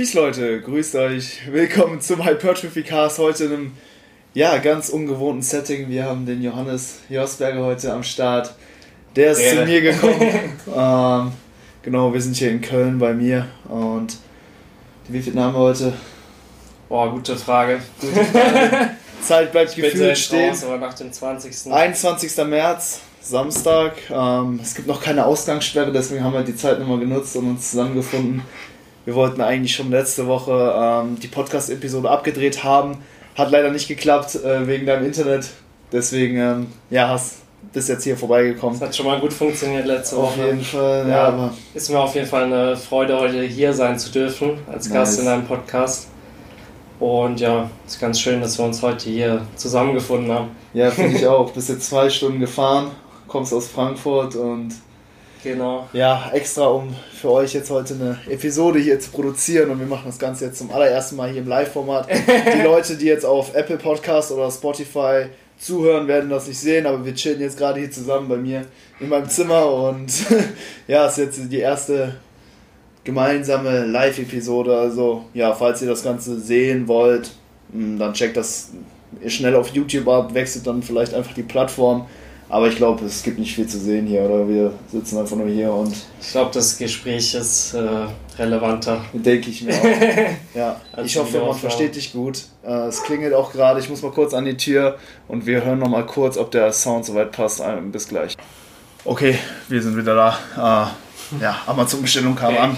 Peace Leute, grüßt euch. Willkommen zum Hypertrophy Cast. Heute in einem ja, ganz ungewohnten Setting. Wir haben den Johannes Josberger heute am Start. Der ist Ehre. zu mir gekommen. ähm, genau, wir sind hier in Köln bei mir. Und wie viel Namen heute? Boah, gute Frage. Gute Frage. Zeit bleibt gefühlt stehen. Raus, aber nach dem 20. 21. März, Samstag. Ähm, es gibt noch keine Ausgangssperre, deswegen haben wir die Zeit nochmal genutzt und uns zusammengefunden. Wir wollten eigentlich schon letzte Woche ähm, die Podcast-Episode abgedreht haben. Hat leider nicht geklappt äh, wegen deinem Internet. Deswegen, ähm, ja, hast bist jetzt hier vorbeigekommen. Das hat schon mal gut funktioniert letzte Woche. Auf jeden Fall, ja. aber ist mir auf jeden Fall eine Freude, heute hier sein zu dürfen, als nice. Gast in einem Podcast. Und ja, ist ganz schön, dass wir uns heute hier zusammengefunden haben. Ja, finde ich auch. Bist jetzt zwei Stunden gefahren, kommst aus Frankfurt und Genau. Ja, extra um für euch jetzt heute eine Episode hier zu produzieren und wir machen das Ganze jetzt zum allerersten Mal hier im Live-Format. Die Leute, die jetzt auf Apple Podcast oder Spotify zuhören, werden das nicht sehen, aber wir chillen jetzt gerade hier zusammen bei mir in meinem Zimmer und ja, es ist jetzt die erste gemeinsame Live-Episode. Also ja, falls ihr das Ganze sehen wollt, hm, dann checkt das schnell auf YouTube ab, wechselt dann vielleicht einfach die Plattform aber ich glaube, es gibt nicht viel zu sehen hier, oder? Wir sitzen einfach nur hier und. Ich glaube, das Gespräch ist äh, relevanter. Denke ich mir auch. ja, ich hoffe, man versteht dich gut. Äh, es klingelt auch gerade. Ich muss mal kurz an die Tür und wir hören noch mal kurz, ob der Sound soweit passt. Bis gleich. Okay, wir sind wieder da. Äh, ja, Amazon-Bestellung kam okay. an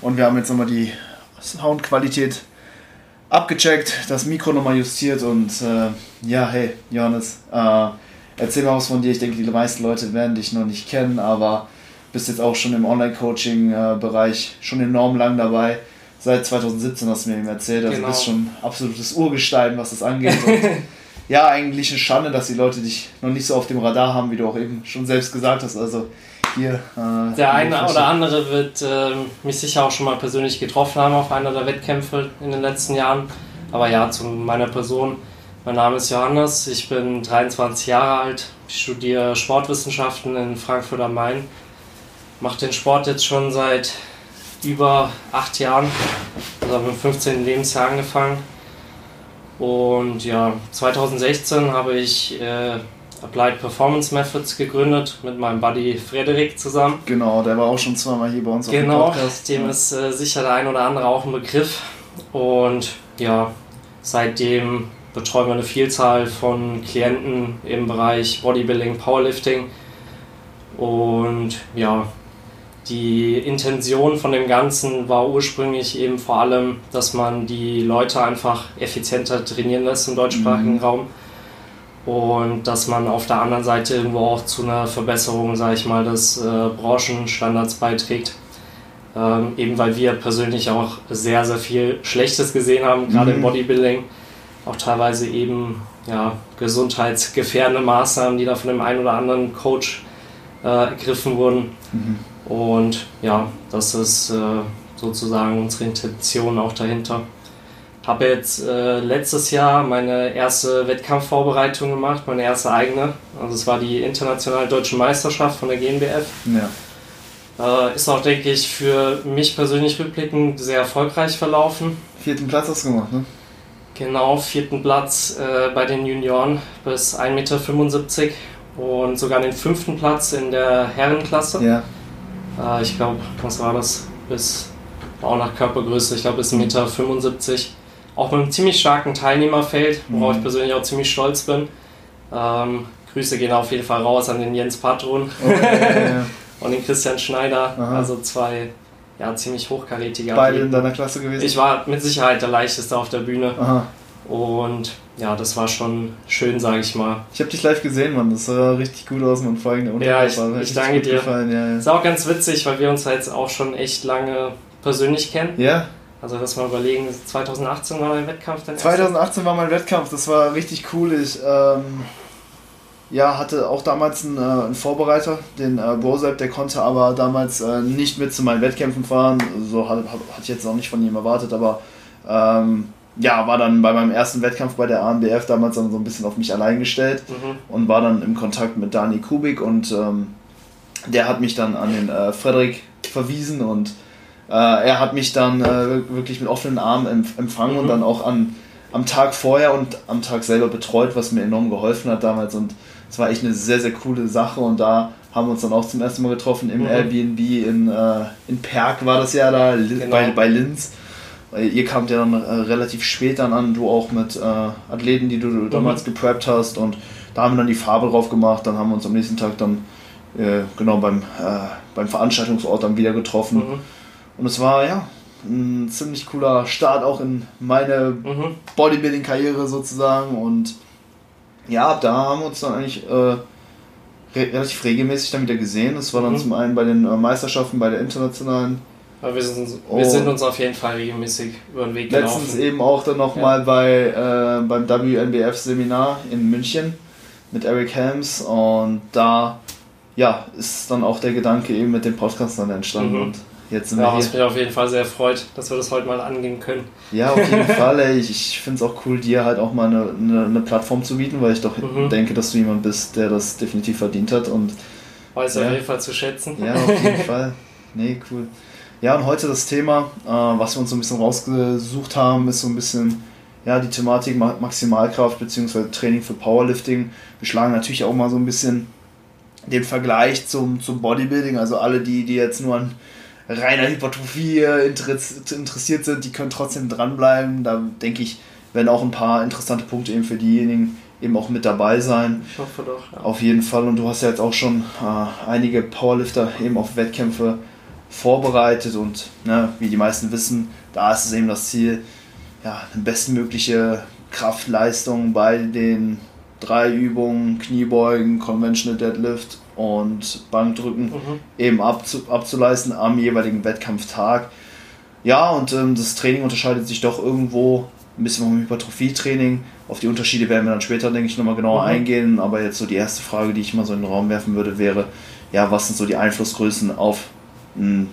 und wir haben jetzt nochmal die Soundqualität abgecheckt, das Mikro nochmal justiert und äh, ja, hey, Johannes. Äh, Erzähl mal was von dir. Ich denke, die meisten Leute werden dich noch nicht kennen, aber bist jetzt auch schon im Online-Coaching-Bereich schon enorm lang dabei. Seit 2017 hast du mir eben erzählt. Also genau. bist schon absolutes Urgestein, was das angeht. Und ja, eigentlich eine Schande, dass die Leute dich noch nicht so auf dem Radar haben, wie du auch eben schon selbst gesagt hast. Also hier. Äh, der eine oder andere wird äh, mich sicher auch schon mal persönlich getroffen haben auf einer der Wettkämpfe in den letzten Jahren. Aber ja, zu meiner Person mein Name ist Johannes, ich bin 23 Jahre alt, ich studiere Sportwissenschaften in Frankfurt am Main, mache den Sport jetzt schon seit über acht Jahren, also habe im 15. Lebensjahr angefangen. Und ja, 2016 habe ich äh, Applied Performance Methods gegründet mit meinem Buddy Frederik zusammen. Genau, der war auch schon zweimal hier bei uns genau, auf dem Podcast. Genau, dem ist äh, sicher der ein oder andere auch ein Begriff. Und ja, seitdem betreuen wir eine Vielzahl von Klienten im Bereich Bodybuilding, Powerlifting. Und ja, die Intention von dem Ganzen war ursprünglich eben vor allem, dass man die Leute einfach effizienter trainieren lässt im deutschsprachigen mhm. Raum und dass man auf der anderen Seite irgendwo auch zu einer Verbesserung, sage ich mal, des äh, Branchenstandards beiträgt. Ähm, eben weil wir persönlich auch sehr, sehr viel Schlechtes gesehen haben, gerade mhm. im Bodybuilding auch teilweise eben ja, gesundheitsgefährdende Maßnahmen, die da von dem einen oder anderen Coach äh, ergriffen wurden. Mhm. Und ja, das ist äh, sozusagen unsere Intention auch dahinter. Habe jetzt äh, letztes Jahr meine erste Wettkampfvorbereitung gemacht, meine erste eigene. Also es war die internationale deutsche Meisterschaft von der GmbF. Ja. Äh, ist auch, denke ich, für mich persönlich rückblickend sehr erfolgreich verlaufen. Vierten Platz hast du gemacht, ne? Genau, vierten Platz äh, bei den Junioren bis 1,75 Meter und sogar den fünften Platz in der Herrenklasse. Ja. Äh, ich glaube, was war das? Bis auch nach Körpergröße, ich glaube bis 1,75 Meter. Auch mit einem ziemlich starken Teilnehmerfeld, worauf mhm. ich persönlich auch ziemlich stolz bin. Ähm, Grüße gehen auf jeden Fall raus an den Jens Patron okay, ja, ja. und den Christian Schneider. Aha. Also zwei ja, ziemlich hochkarätige Beide in deiner Klasse gewesen? Ich war mit Sicherheit der leichteste auf der Bühne. Aha. Und ja, das war schon schön, sage ich mal. Ich habe dich live gesehen, Mann. Das sah richtig gut aus und vor allem der Unterricht ja, ich, war ich danke dir. Gefallen. Ja, ja. Ist auch ganz witzig, weil wir uns jetzt auch schon echt lange persönlich kennen. Ja. Also, dass wir überlegen, 2018 war mein Wettkampf. 2018 war mein Wettkampf, das war richtig cool. Ich ähm, ja, hatte auch damals einen, äh, einen Vorbereiter, den äh, Brosep, der konnte aber damals äh, nicht mit zu meinen Wettkämpfen fahren. So hatte ich jetzt auch nicht von ihm erwartet, aber ähm, ja, war dann bei meinem ersten Wettkampf bei der ANBF damals dann so ein bisschen auf mich allein gestellt mhm. und war dann im Kontakt mit Dani Kubik und ähm, der hat mich dann an den äh, Frederik verwiesen und Äh, er hat mich dann äh, wirklich mit offenen Armen empfangen mhm. und dann auch an, am Tag vorher und am Tag selber betreut, was mir enorm geholfen hat damals. Und es war echt eine sehr, sehr coole Sache. Und da haben wir uns dann auch zum ersten Mal getroffen im mhm. Airbnb in, äh, in Perg war das ja da, genau. bei, bei Linz. Ihr kamt ja dann äh, relativ spät dann an, du auch mit äh, Athleten, die du mhm. damals gepreppt hast. Und da haben wir dann die Farbe drauf gemacht. Dann haben wir uns am nächsten Tag dann äh, genau beim, äh, beim Veranstaltungsort dann wieder getroffen. Mhm. Und es war ja ein ziemlich cooler Start auch in meine mhm. Bodybuilding-Karriere sozusagen. Und ja, da haben wir uns dann eigentlich äh, relativ regelmäßig dann wieder gesehen. Das war dann mhm. zum einen bei den äh, Meisterschaften, bei der internationalen. Aber wir sind, wir sind uns auf jeden Fall regelmäßig über den Weg gelaufen. Letztens eben auch dann nochmal ja. bei, äh, beim WNBF-Seminar in München mit Eric Helms und da ja, ist dann auch der Gedanke eben mit dem Podcast dann entstanden. Mhm. Und jetzt sind ja, wir was mich auf jeden Fall sehr freut, dass wir das heute mal angehen können. Ja, auf jeden Fall. Ey. Ich, ich finde es auch cool, dir halt auch mal eine, eine, eine, Plattform zu bieten, weil ich doch mhm. denke, dass du jemand bist, der das definitiv verdient hat. Und, Weiß ja, auf jeden Fall zu schätzen. Ja, auf jeden Fall. Nee, cool. Ja, und heute das Thema, äh, was wir uns so ein bisschen rausgesucht haben, ist so ein bisschen ja, die Thematik Maximalkraft bzw. Training für Powerlifting. Wir schlagen natürlich auch mal so ein bisschen den Vergleich zum, zum Bodybuilding, also alle, die, die jetzt nur an reiner Hypertrophie interessiert sind, die können trotzdem dranbleiben. Da denke ich, werden auch ein paar interessante Punkte eben für diejenigen eben auch mit dabei sein. Ich hoffe doch. Ja. Auf jeden Fall. Und du hast ja jetzt auch schon äh, einige Powerlifter eben auf Wettkämpfe vorbereitet und ne, wie die meisten wissen, da ist es eben das Ziel, ja, eine bestmögliche Kraftleistung bei den drei Übungen, Kniebeugen, Conventional Deadlift und Bankdrücken mhm. eben abzu, abzuleisten am jeweiligen Wettkampftag. Ja, und ähm, das Training unterscheidet sich doch irgendwo ein bisschen vom Hypertrophie-Training. Auf die Unterschiede werden wir dann später, denke ich, nochmal genauer mhm. eingehen. Aber jetzt so die erste Frage, die ich mal so in den Raum werfen würde, wäre, ja, was sind so die Einflussgrößen auf mh, hm,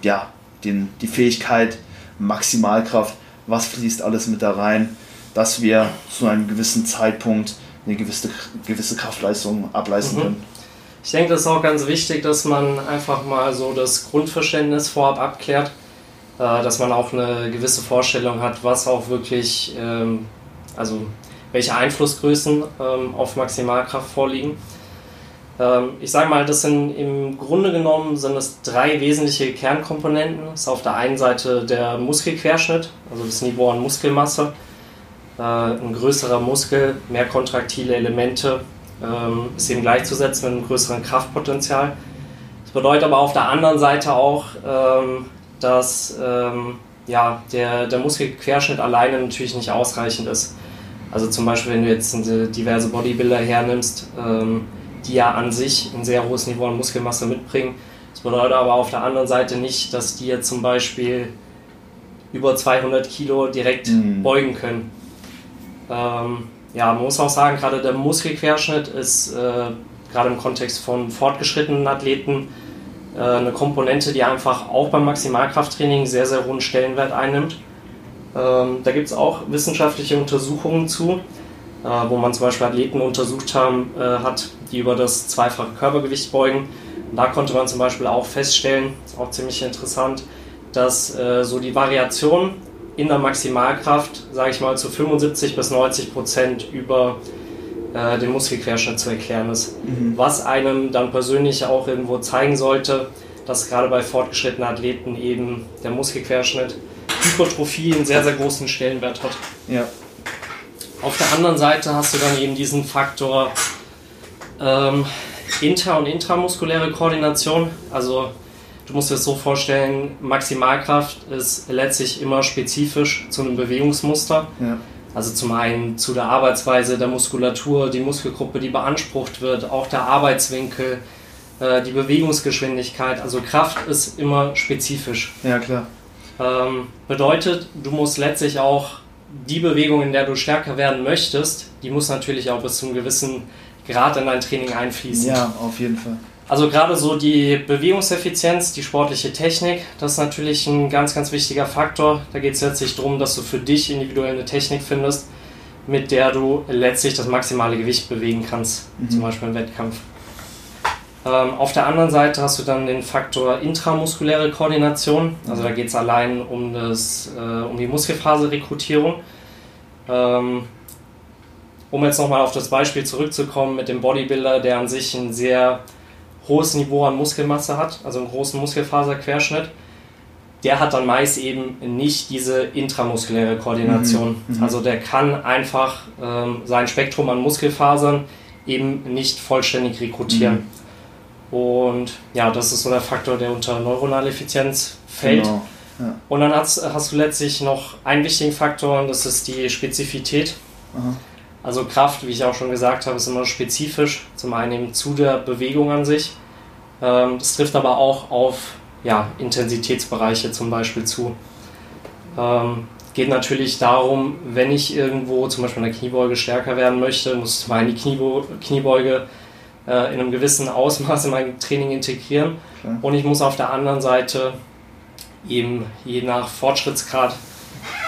ja, den, die Fähigkeit, Maximalkraft, was fließt alles mit da rein, dass wir zu einem gewissen Zeitpunkt eine gewisse, gewisse Kraftleistung ableisten mhm. können. Ich denke, das ist auch ganz wichtig, dass man einfach mal so das Grundverständnis vorab abklärt, äh, dass man auch eine gewisse Vorstellung hat, was auch wirklich, ähm, also welche Einflussgrößen ähm, auf Maximalkraft vorliegen. Ähm, ich sage mal, das sind im Grunde genommen sind es drei wesentliche Kernkomponenten. Das ist auf der einen Seite der Muskelquerschnitt, also das Niveau an Muskelmasse äh, ein größerer Muskel, mehr kontraktile Elemente ähm, ist eben gleichzusetzen mit einem größeren Kraftpotenzial. Das bedeutet aber auf der anderen Seite auch, ähm, dass ähm, ja, der, der Muskelquerschnitt alleine natürlich nicht ausreichend ist. Also zum Beispiel, wenn du jetzt diverse Bodybuilder hernimmst, ähm, die ja an sich ein sehr hohes Niveau an Muskelmasse mitbringen. Das bedeutet aber auf der anderen Seite nicht, dass die jetzt zum Beispiel über 200 Kilo direkt mhm. beugen können. Ähm, ja, man muss auch sagen, gerade der Muskelquerschnitt ist äh, gerade im Kontext von fortgeschrittenen Athleten äh, eine Komponente, die einfach auch beim Maximalkrafttraining sehr, sehr hohen Stellenwert einnimmt. Ähm, da gibt es auch wissenschaftliche Untersuchungen zu, äh, wo man zum Beispiel Athleten untersucht haben, äh, hat, die über das zweifache Körpergewicht beugen. Und da konnte man zum Beispiel auch feststellen, ist auch ziemlich interessant, dass äh, so die Variation in der Maximalkraft, sage ich mal, zu 75 bis 90 Prozent über äh, den Muskelquerschnitt zu erklären ist. Mhm. Was einem dann persönlich auch irgendwo zeigen sollte, dass gerade bei fortgeschrittenen Athleten eben der Muskelquerschnitt Hypertrophie einen sehr, sehr großen Stellenwert hat. Ja. Auf der anderen Seite hast du dann eben diesen Faktor ähm, inter- und intramuskuläre Koordination. Also Du musst dir das so vorstellen, Maximalkraft ist letztlich immer spezifisch zu einem Bewegungsmuster. Ja. Also zum einen zu der Arbeitsweise der Muskulatur, die Muskelgruppe, die beansprucht wird, auch der Arbeitswinkel, äh, die Bewegungsgeschwindigkeit. Also Kraft ist immer spezifisch. Ja, klar. Ähm, bedeutet, du musst letztlich auch die Bewegung, in der du stärker werden möchtest, die muss natürlich auch bis zu einem gewissen Grad in dein Training einfließen. Ja, auf jeden Fall. Also gerade so die Bewegungseffizienz, die sportliche Technik, das ist natürlich ein ganz, ganz wichtiger Faktor. Da geht es letztlich darum, dass du für dich individuell eine Technik findest, mit der du letztlich das maximale Gewicht bewegen kannst, mhm. zum Beispiel im Wettkampf. Ähm, auf der anderen Seite hast du dann den Faktor intramuskuläre Koordination. Also da geht es allein um, das, äh, um die Muskelfaserrekrutierung. Ähm, um jetzt nochmal auf das Beispiel zurückzukommen mit dem Bodybuilder, der an sich ein sehr hohes Niveau an Muskelmasse hat, also einen großen Muskelfaserquerschnitt, der hat dann meist eben nicht diese intramuskuläre Koordination. Mhm, mhm. also der kann einfach ähm, sein Spektrum an Muskelfasern eben nicht vollständig rekrutieren. Mhm. Und ja, das ist so der Faktor, der unter neuronale Effizienz fällt. Genau. Ja. Und dann hast, hast, du letztlich noch einen wichtigen Faktor und das ist die Spezifität. Aha. Also Kraft, wie ich auch schon gesagt habe, ist immer spezifisch. Zum einen eben zu der Bewegung an sich. Ähm, das trifft aber auch auf ja, Intensitätsbereiche zum Beispiel zu. Ähm, geht natürlich darum, wenn ich irgendwo zum Beispiel in der Kniebeuge stärker werden möchte, muss ich die Kniebo Kniebeuge äh, in einem gewissen Ausmaß in mein Training integrieren. Okay. Und ich muss auf der anderen Seite eben je nach Fortschrittsgrad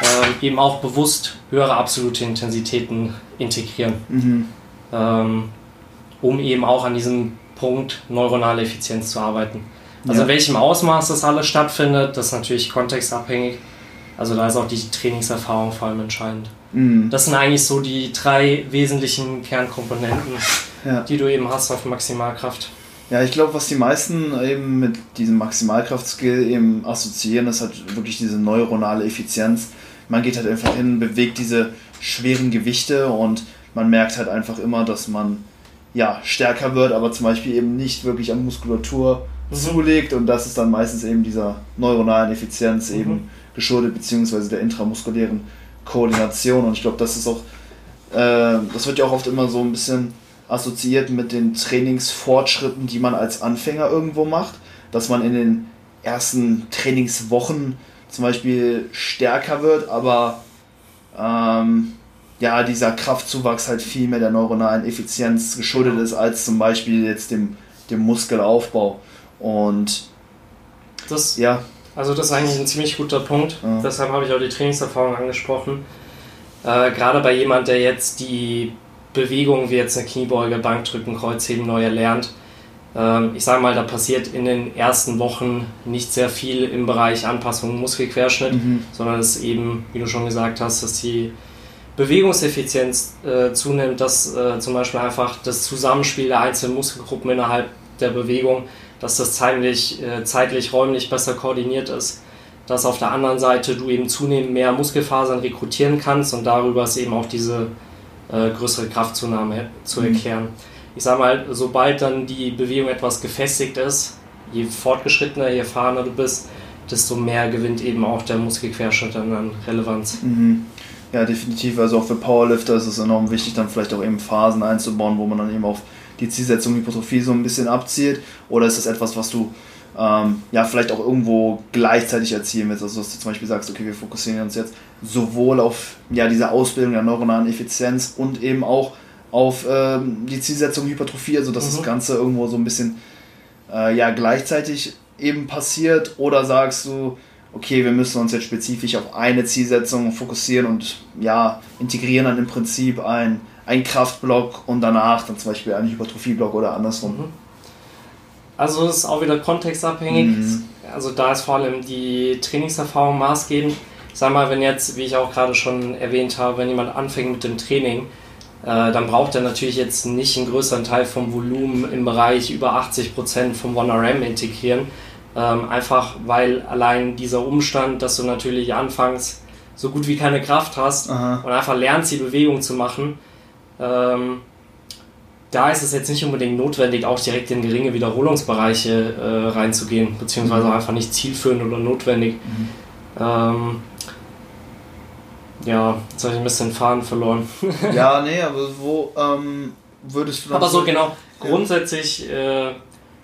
äh, eben auch bewusst höhere absolute Intensitäten integrieren, mhm. ähm, um eben auch an diesem Punkt neuronale Effizienz zu arbeiten. Also ja. in welchem Ausmaß das alles stattfindet, das ist natürlich kontextabhängig. Also da ist auch die Trainingserfahrung vor allem entscheidend. Mhm. Das sind eigentlich so die drei wesentlichen Kernkomponenten, ja. die du eben hast auf Maximalkraft. Ja, ich glaube, was die meisten eben mit diesem Maximalkraft-Skill eben assoziieren, ist halt wirklich diese neuronale Effizienz. Man geht halt einfach hin, bewegt diese schweren Gewichte und man merkt halt einfach immer, dass man ja stärker wird, aber zum Beispiel eben nicht wirklich an Muskulatur mhm. zulegt und das ist dann meistens eben dieser neuronalen Effizienz mhm. eben geschuldet, beziehungsweise der intramuskulären Koordination und ich glaube, das ist auch, äh, das wird ja auch oft immer so ein bisschen assoziiert mit den Trainingsfortschritten, die man als Anfänger irgendwo macht, dass man in den ersten Trainingswochen zum Beispiel stärker wird, aber ähm, ja, dieser Kraftzuwachs halt viel mehr der neuronalen Effizienz geschuldet ist, als zum Beispiel jetzt dem, dem Muskelaufbau. Und das, ja. Also das ist eigentlich ein ziemlich guter Punkt. Ja. Deshalb habe ich auch die Trainingserfahrung angesprochen. Äh, gerade bei jemand, der jetzt die Bewegung wie jetzt eine Kniebeuge, Bankdrücken, Kreuzheben neu erlernt, ich sage mal, da passiert in den ersten Wochen nicht sehr viel im Bereich Anpassung Muskelquerschnitt, mhm. sondern es ist eben, wie du schon gesagt hast, dass die Bewegungseffizienz äh, zunimmt, dass äh, zum Beispiel einfach das Zusammenspiel der einzelnen Muskelgruppen innerhalb der Bewegung, dass das zeitlich, äh, zeitlich räumlich besser koordiniert ist, dass auf der anderen Seite du eben zunehmend mehr Muskelfasern rekrutieren kannst und darüber ist eben auch diese äh, größere Kraftzunahme zu mhm. erklären. Mhm ich sag mal, sobald dann die Bewegung etwas gefestigt ist, je fortgeschrittener, je erfahrener du bist, desto mehr gewinnt eben auch der Muskelquerschnitt dann an Relevanz. Mhm. Ja, definitiv. Also auch für Powerlifter ist es enorm wichtig, dann vielleicht auch eben Phasen einzubauen, wo man dann eben auf die Zielsetzung Hypertrophie so ein bisschen abzielt. Oder ist das etwas, was du ähm, ja vielleicht auch irgendwo gleichzeitig erzielen willst? Also dass du zum Beispiel sagst, okay, wir fokussieren uns jetzt sowohl auf ja, diese Ausbildung der neuronalen Effizienz und eben auch auf ähm, die Zielsetzung Hypertrophie, also dass mhm. das Ganze irgendwo so ein bisschen äh, ja, gleichzeitig eben passiert? Oder sagst du, okay, wir müssen uns jetzt spezifisch auf eine Zielsetzung fokussieren und ja, integrieren dann im Prinzip ein, ein Kraftblock und danach dann zum Beispiel einen Hypertrophieblock oder andersrum? Mhm. Also es ist auch wieder kontextabhängig. Mhm. Also da ist vor allem die Trainingserfahrung maßgebend. Sag mal, wenn jetzt, wie ich auch gerade schon erwähnt habe, wenn jemand anfängt mit dem Training, dann braucht er natürlich jetzt nicht einen größeren Teil vom Volumen im Bereich über 80% vom 1RM integrieren. Ähm, einfach weil allein dieser Umstand, dass du natürlich anfangs so gut wie keine Kraft hast Aha. und einfach lernst, die Bewegung zu machen, ähm, da ist es jetzt nicht unbedingt notwendig, auch direkt in geringe Wiederholungsbereiche äh, reinzugehen, beziehungsweise mhm. einfach nicht zielführend oder notwendig. Mhm. Ja, jetzt habe ich ein bisschen Faden verloren. ja, nee, aber wo ähm, würdest du dann. Aber so genau, grundsätzlich äh,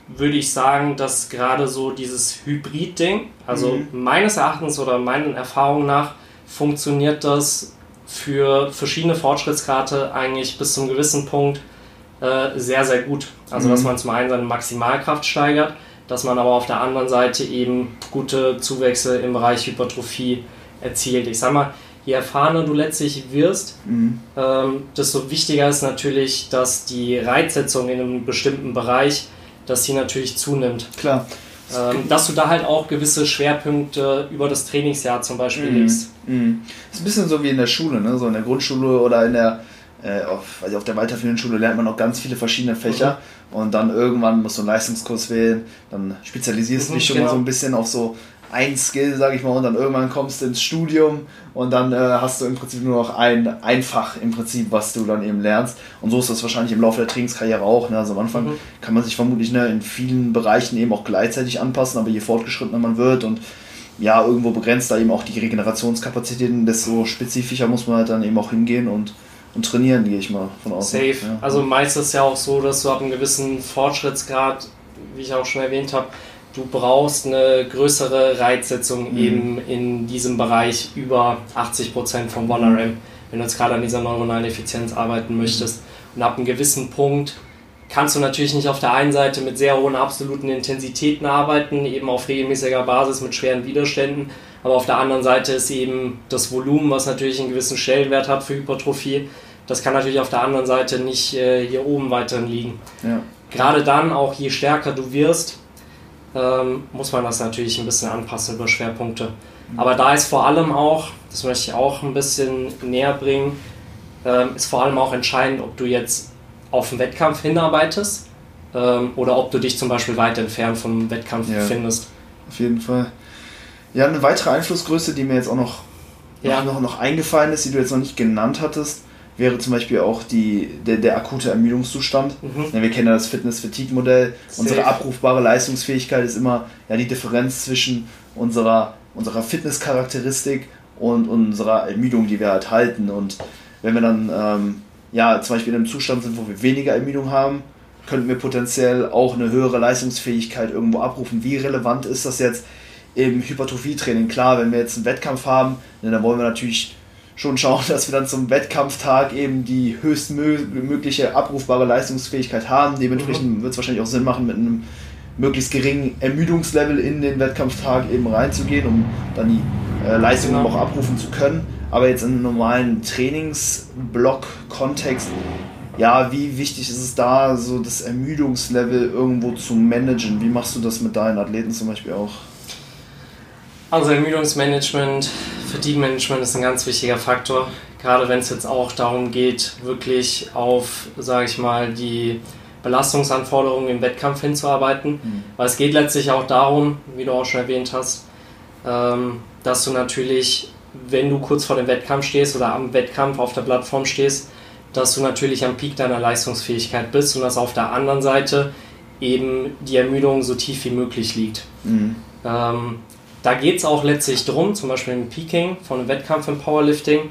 würde ich sagen, dass gerade so dieses Hybrid-Ding, also mhm. meines Erachtens oder meinen Erfahrungen nach, funktioniert das für verschiedene Fortschrittsgrade eigentlich bis zum gewissen Punkt äh, sehr, sehr gut. Also, mhm. dass man zum einen seine Maximalkraft steigert, dass man aber auf der anderen Seite eben gute Zuwächse im Bereich Hypertrophie erzielt. Ich sag mal, je erfahrener du letztlich wirst, mhm. ähm, desto wichtiger ist natürlich, dass die Reizsetzung in einem bestimmten Bereich dass die natürlich zunimmt. Klar. Ähm, dass du da halt auch gewisse Schwerpunkte über das Trainingsjahr zum Beispiel mhm. legst. Mhm. ist ein bisschen so wie in der Schule, ne? so in der Grundschule oder in der, äh, auf, also auf der weiterführenden Schule lernt man auch ganz viele verschiedene Fächer mhm. und dann irgendwann musst du einen Leistungskurs wählen, dann spezialisierst du mhm, dich schon genau. mal so ein bisschen auf so ein Skill, sag ich mal, und dann irgendwann kommst du ins Studium und dann äh, hast du im Prinzip nur noch ein, ein Fach im Prinzip, was du dann eben lernst. Und so ist das wahrscheinlich im Laufe der Trainingskarriere auch. Ne? Also am Anfang mhm. kann man sich vermutlich ne, in vielen Bereichen eben auch gleichzeitig anpassen, aber je fortgeschrittener man wird und ja, irgendwo begrenzt da eben auch die Regenerationskapazitäten, desto spezifischer muss man halt dann eben auch hingehen und, und trainieren, gehe ich mal von aus. Safe. Ja. Also meist ist es ja auch so, dass du ab einem gewissen Fortschrittsgrad, wie ich auch schon erwähnt habe, du brauchst eine größere Reitsetzung mhm. eben in diesem Bereich über 80% vom One-RM, wenn du jetzt gerade an dieser neuronalen Effizienz arbeiten möchtest. Und ab einem gewissen Punkt kannst du natürlich nicht auf der einen Seite mit sehr hohen absoluten Intensitäten arbeiten, eben auf regelmäßiger Basis mit schweren Widerständen, aber auf der anderen Seite ist eben das Volumen, was natürlich einen gewissen Stellenwert hat für Hypertrophie, das kann natürlich auf der anderen Seite nicht äh, hier oben weiterhin liegen. Ja. Gerade dann, auch je stärker du wirst, ähm, muss man das natürlich ein bisschen anpassen über Schwerpunkte. Aber da ist vor allem auch, das möchte ich auch ein bisschen näher bringen, ähm, ist vor allem auch entscheidend, ob du jetzt auf den Wettkampf hinarbeitest ähm, oder ob du dich zum Beispiel weit entfernt vom Wettkampf ja, findest. Auf jeden Fall. Ja, eine weitere Einflussgröße, die mir jetzt auch noch, ja. noch, noch eingefallen ist, die du jetzt noch nicht genannt hattest, wäre zum Beispiel auch die, der, der akute Ermüdungszustand. Mhm. wir kennen ja das Fitness-Fatigue-Modell. Unsere abrufbare Leistungsfähigkeit ist immer ja, die Differenz zwischen unserer, unserer Fitnesscharakteristik und unserer Ermüdung, die wir halt halten. Und wenn wir dann ähm, ja, zum Beispiel in einem Zustand sind, wo wir weniger Ermüdung haben, könnten wir potenziell auch eine höhere Leistungsfähigkeit irgendwo abrufen. Wie relevant ist das jetzt im Hypertrophietraining? Klar, wenn wir jetzt einen Wettkampf haben, dann wollen wir natürlich schon schauen, dass wir dann zum Wettkampftag eben die höchstmögliche abrufbare Leistungsfähigkeit haben. Dementsprechend mhm. wird es wahrscheinlich auch Sinn machen, mit einem möglichst geringen Ermüdungslevel in den Wettkampftag eben reinzugehen, um dann die äh, Leistung genau. auch abrufen zu können. Aber jetzt in einem normalen Trainingsblock-Kontext, ja, wie wichtig ist es da, so das Ermüdungslevel irgendwo zu managen? Wie machst du das mit deinen Athleten zum Beispiel auch? Also Ermüdungsmanagement, Fatigue-Management ist ein ganz wichtiger Faktor, gerade wenn es jetzt auch darum geht, wirklich auf, sage ich mal, die Belastungsanforderungen im Wettkampf hinzuarbeiten. Mhm. Weil es geht letztlich auch darum, wie du auch schon erwähnt hast, ähm, dass du natürlich, wenn du kurz vor dem Wettkampf stehst oder am Wettkampf auf der Plattform stehst, dass du natürlich am Peak deiner Leistungsfähigkeit bist und dass auf der anderen Seite eben die Ermüdung so tief wie möglich liegt. Mhm. Ähm, da geht es auch letztlich darum, zum Beispiel im Peaking von einem Wettkampf im Powerlifting,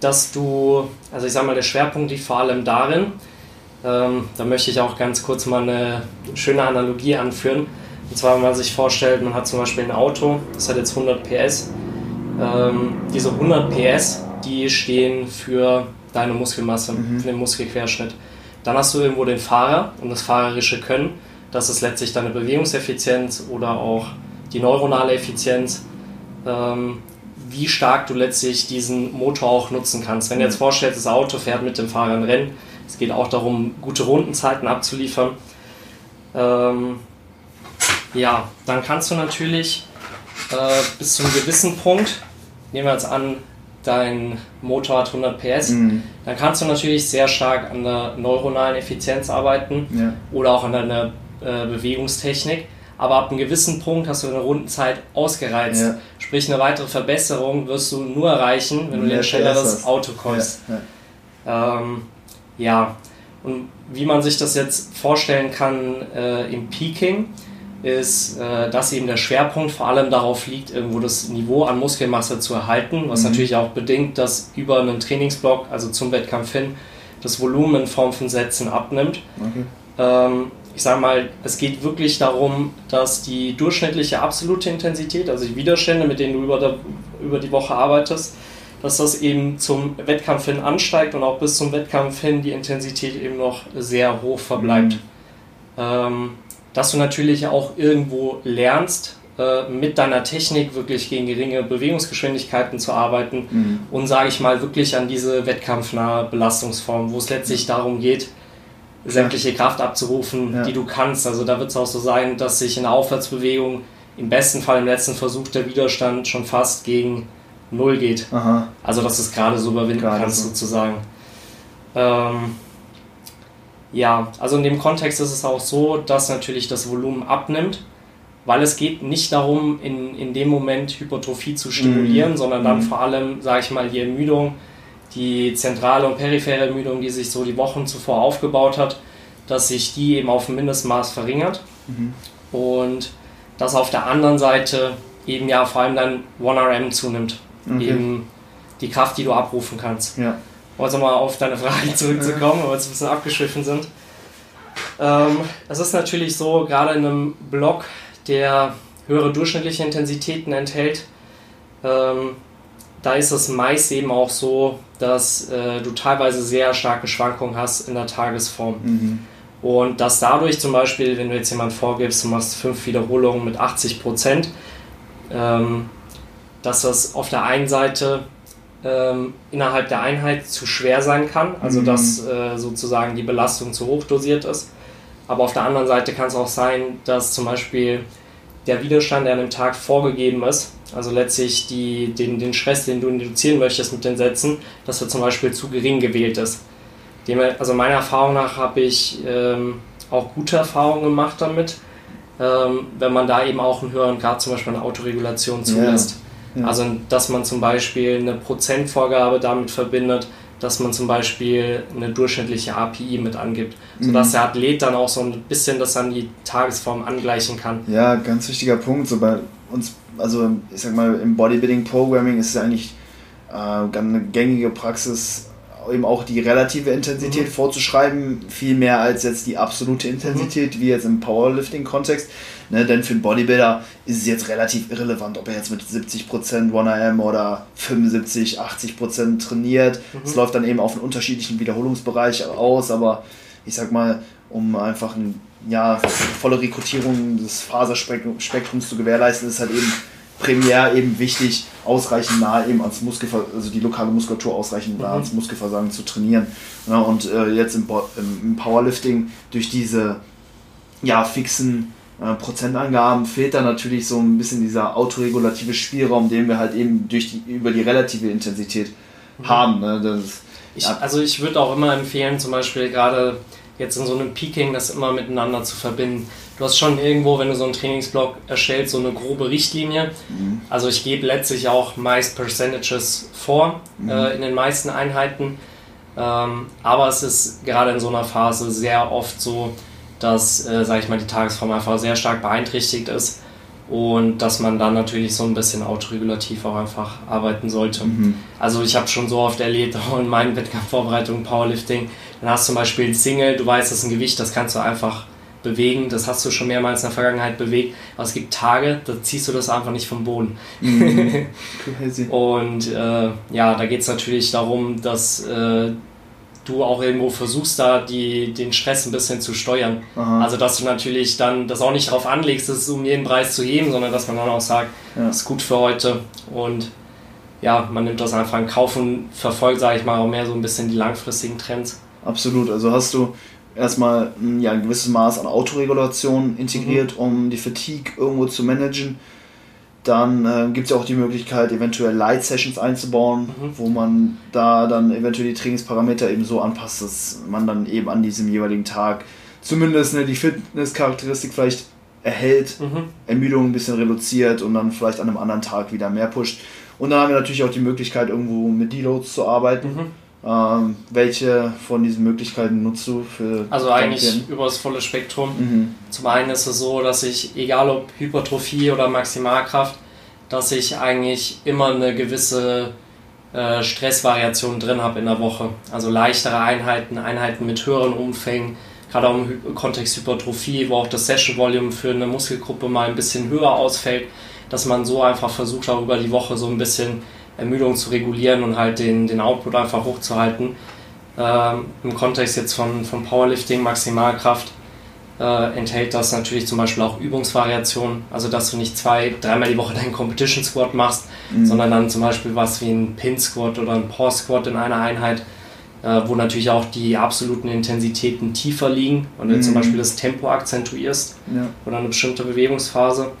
dass du, also ich sage mal, der Schwerpunkt liegt vor allem darin, ähm, da möchte ich auch ganz kurz mal eine schöne Analogie anführen. Und zwar, wenn man sich vorstellt, man hat zum Beispiel ein Auto, das hat jetzt 100 PS. Ähm, diese 100 PS, die stehen für deine Muskelmasse, mhm. für den Muskelquerschnitt. Dann hast du irgendwo den Fahrer und das fahrerische Können. Das ist letztlich deine Bewegungseffizienz oder auch die neuronale Effizienz, ähm, wie stark du letztlich diesen Motor auch nutzen kannst. Wenn du jetzt mhm. vorstellst, das Auto fährt mit dem Fahrer ein Rennen, es geht auch darum, gute Rundenzeiten abzuliefern. Ähm, ja, dann kannst du natürlich äh, bis zu einem gewissen Punkt, nehmen wir jetzt an, dein Motor hat 100 PS, mhm. dann kannst du natürlich sehr stark an der neuronalen Effizienz arbeiten ja. oder auch an deiner äh, Bewegungstechnik aber ab einem gewissen Punkt hast du eine Rundenzeit ausgereizt. Ja. Sprich, eine weitere Verbesserung wirst du nur erreichen, wenn du dir ein schnelleres Auto kaufst. Ja. Ähm, ja, und wie man sich das jetzt vorstellen kann äh, im Peaking, ist, äh, dass eben der Schwerpunkt vor allem darauf liegt, irgendwo das Niveau an Muskelmasse zu erhalten, was mhm. natürlich auch bedingt, dass über einen Trainingsblock, also zum Wettkampf hin, das Volumen in Form von Sätzen abnimmt. Okay. Ähm, ich sage mal, es geht wirklich darum, dass die durchschnittliche absolute Intensität, also die Widerstände, mit denen du über, der, über die Woche arbeitest, dass das eben zum Wettkampf hin ansteigt und auch bis zum Wettkampf hin die Intensität eben noch sehr hoch verbleibt. Mhm. Ähm, dass du natürlich auch irgendwo lernst, äh, mit deiner Technik wirklich gegen geringe Bewegungsgeschwindigkeiten zu arbeiten mhm. und sage ich mal wirklich an diese wettkampfnahe Belastungsform, wo es letztlich darum geht, sämtliche Kraft abzurufen, ja. die du kannst. Also da wird es auch so sein, dass sich in der Aufwärtsbewegung im besten Fall im letzten Versuch der Widerstand schon fast gegen Null geht. Aha. Also dass du es gerade so überwinden gerade kannst so. sozusagen. Ähm, ja, also in dem Kontext ist es auch so, dass natürlich das Volumen abnimmt, weil es geht nicht darum, in, in dem Moment Hypertrophie zu stimulieren, mhm. sondern dann mhm. vor allem, sage ich mal, die Ermüdung, die zentrale und periphere Ermüdung, die sich so die Wochen zuvor aufgebaut hat, dass sich die eben auf ein Mindestmaß verringert. Mhm. Und dass auf der anderen Seite eben ja vor allem dann 1RM zunimmt. Okay. Eben die Kraft, die du abrufen kannst. Ja. Um jetzt mal auf deine Frage zurückzukommen, weil wir jetzt ein bisschen abgeschwiffen sind. Ähm, es ist natürlich so, gerade in einem Block, der höhere durchschnittliche Intensitäten enthält, ähm, da ist es meist eben auch so, dass äh, du teilweise sehr starke Schwankungen hast in der Tagesform. Mhm. Und dass dadurch zum Beispiel, wenn du jetzt jemand vorgibst, du machst fünf Wiederholungen mit 80 Prozent, ähm, dass das auf der einen Seite ähm, innerhalb der Einheit zu schwer sein kann, also mhm. dass äh, sozusagen die Belastung zu hoch dosiert ist. Aber auf der anderen Seite kann es auch sein, dass zum Beispiel der Widerstand, der an dem Tag vorgegeben ist, also letztlich die, den, den Stress, den du induzieren möchtest mit den Sätzen, dass er zum Beispiel zu gering gewählt ist. Dem, also meiner Erfahrung nach habe ich ähm, auch gute Erfahrungen gemacht damit, ähm, wenn man da eben auch einen höheren Grad zum Beispiel an Autoregulation zulässt. Ja. Ja. Also dass man zum Beispiel eine Prozentvorgabe damit verbindet, dass man zum Beispiel eine durchschnittliche API mit angibt, sodass mhm. der Athlet dann auch so ein bisschen das an die Tagesform angleichen kann. Ja, ganz wichtiger Punkt. So bei uns, also ich sag mal, im Bodybuilding Programming ist es eigentlich äh, eine gängige Praxis, eben auch die relative Intensität mhm. vorzuschreiben, viel mehr als jetzt die absolute Intensität, mhm. wie jetzt im Powerlifting-Kontext. Ne, denn für einen Bodybuilder ist es jetzt relativ irrelevant, ob er jetzt mit 70% 1RM oder 75, 80% trainiert. Es mhm. läuft dann eben auf einen unterschiedlichen Wiederholungsbereich aus, aber ich sag mal, um einfach eine ja, volle Rekrutierung des Faserspektrums zu gewährleisten, ist halt eben primär eben wichtig, ausreichend nah eben ans Muskelversagen, also die lokale Muskulatur ausreichend nah mhm. ans Muskelversagen zu trainieren. Ja, und äh, jetzt im, im, Powerlifting durch diese ja, fixen äh, Prozentangaben fehlt da natürlich so ein bisschen dieser autoregulative Spielraum, den wir halt eben durch die, über die relative Intensität mhm. haben. Ne? Das, ich, also ich würde auch immer empfehlen, zum Beispiel gerade jetzt in so einem Peaking das immer miteinander zu verbinden. Du hast schon irgendwo, wenn du so einen Trainingsblock erstellst, so eine grobe Richtlinie. Mhm. Also ich gebe letztlich auch meist Percentages vor mhm. äh, in den meisten Einheiten. Ähm, aber es ist gerade in so einer Phase sehr oft so, dass, äh, sage ich mal, die Tagesform einfach sehr stark beeinträchtigt ist und dass man dann natürlich so ein bisschen autoregulativ auch einfach arbeiten sollte. Mhm. Also ich habe schon so oft erlebt, auch in meinen Wettkampfvorbereitungen, Powerlifting, dann hast du zum Beispiel ein Single, du weißt, das ist ein Gewicht, das kannst du einfach bewegen, das hast du schon mehrmals in der Vergangenheit bewegt, aber es gibt Tage, da ziehst du das einfach nicht vom Boden. Mhm. und äh, ja, da geht es natürlich darum, dass äh, du auch irgendwo versuchst, da die, den Stress ein bisschen zu steuern. Aha. Also, dass du natürlich dann das auch nicht darauf anlegst, das um jeden Preis zu heben, sondern dass man dann auch sagt, ja. das ist gut für heute und ja, man nimmt das einfach in Kauf und verfolgt, sage ich mal, auch mehr so ein bisschen die langfristigen Trends. Absolut. Also hast du erstmal ja, ein gewisses Maß an Autoregulation integriert, mhm. um die Fatigue irgendwo zu managen dann äh, gibt es ja auch die Möglichkeit, eventuell Light Sessions einzubauen, mhm. wo man da dann eventuell die Trainingsparameter eben so anpasst, dass man dann eben an diesem jeweiligen Tag zumindest ne, die Fitnesscharakteristik vielleicht erhält, mhm. Ermüdung ein bisschen reduziert und dann vielleicht an einem anderen Tag wieder mehr pusht. Und dann haben wir natürlich auch die Möglichkeit, irgendwo mit Deloads zu arbeiten. Mhm. Ähm, welche von diesen Möglichkeiten nutzt du für? Also eigentlich über das volle Spektrum. Mhm. Zum einen ist es so, dass ich, egal ob Hypertrophie oder Maximalkraft, dass ich eigentlich immer eine gewisse äh, Stressvariation drin habe in der Woche. Also leichtere Einheiten, Einheiten mit höheren Umfängen, gerade auch im Kontext Hypertrophie, wo auch das Session Volume für eine Muskelgruppe mal ein bisschen höher ausfällt, dass man so einfach versucht, auch über die Woche so ein bisschen Ermüdung zu regulieren und halt den, den Output einfach hochzuhalten. Ähm, Im Kontext jetzt von, von Powerlifting, Maximalkraft, äh, enthält das natürlich zum Beispiel auch Übungsvariationen. Also, dass du nicht zwei, dreimal die Woche deinen Competition Squat machst, mhm. sondern dann zum Beispiel was wie ein Pin Squat oder ein Pause Squat in einer Einheit. äh, wo natürlich auch die absoluten Intensitäten tiefer liegen und du mhm. zum Beispiel das Tempo akzentuierst ja. oder eine bestimmte Bewegungsphase.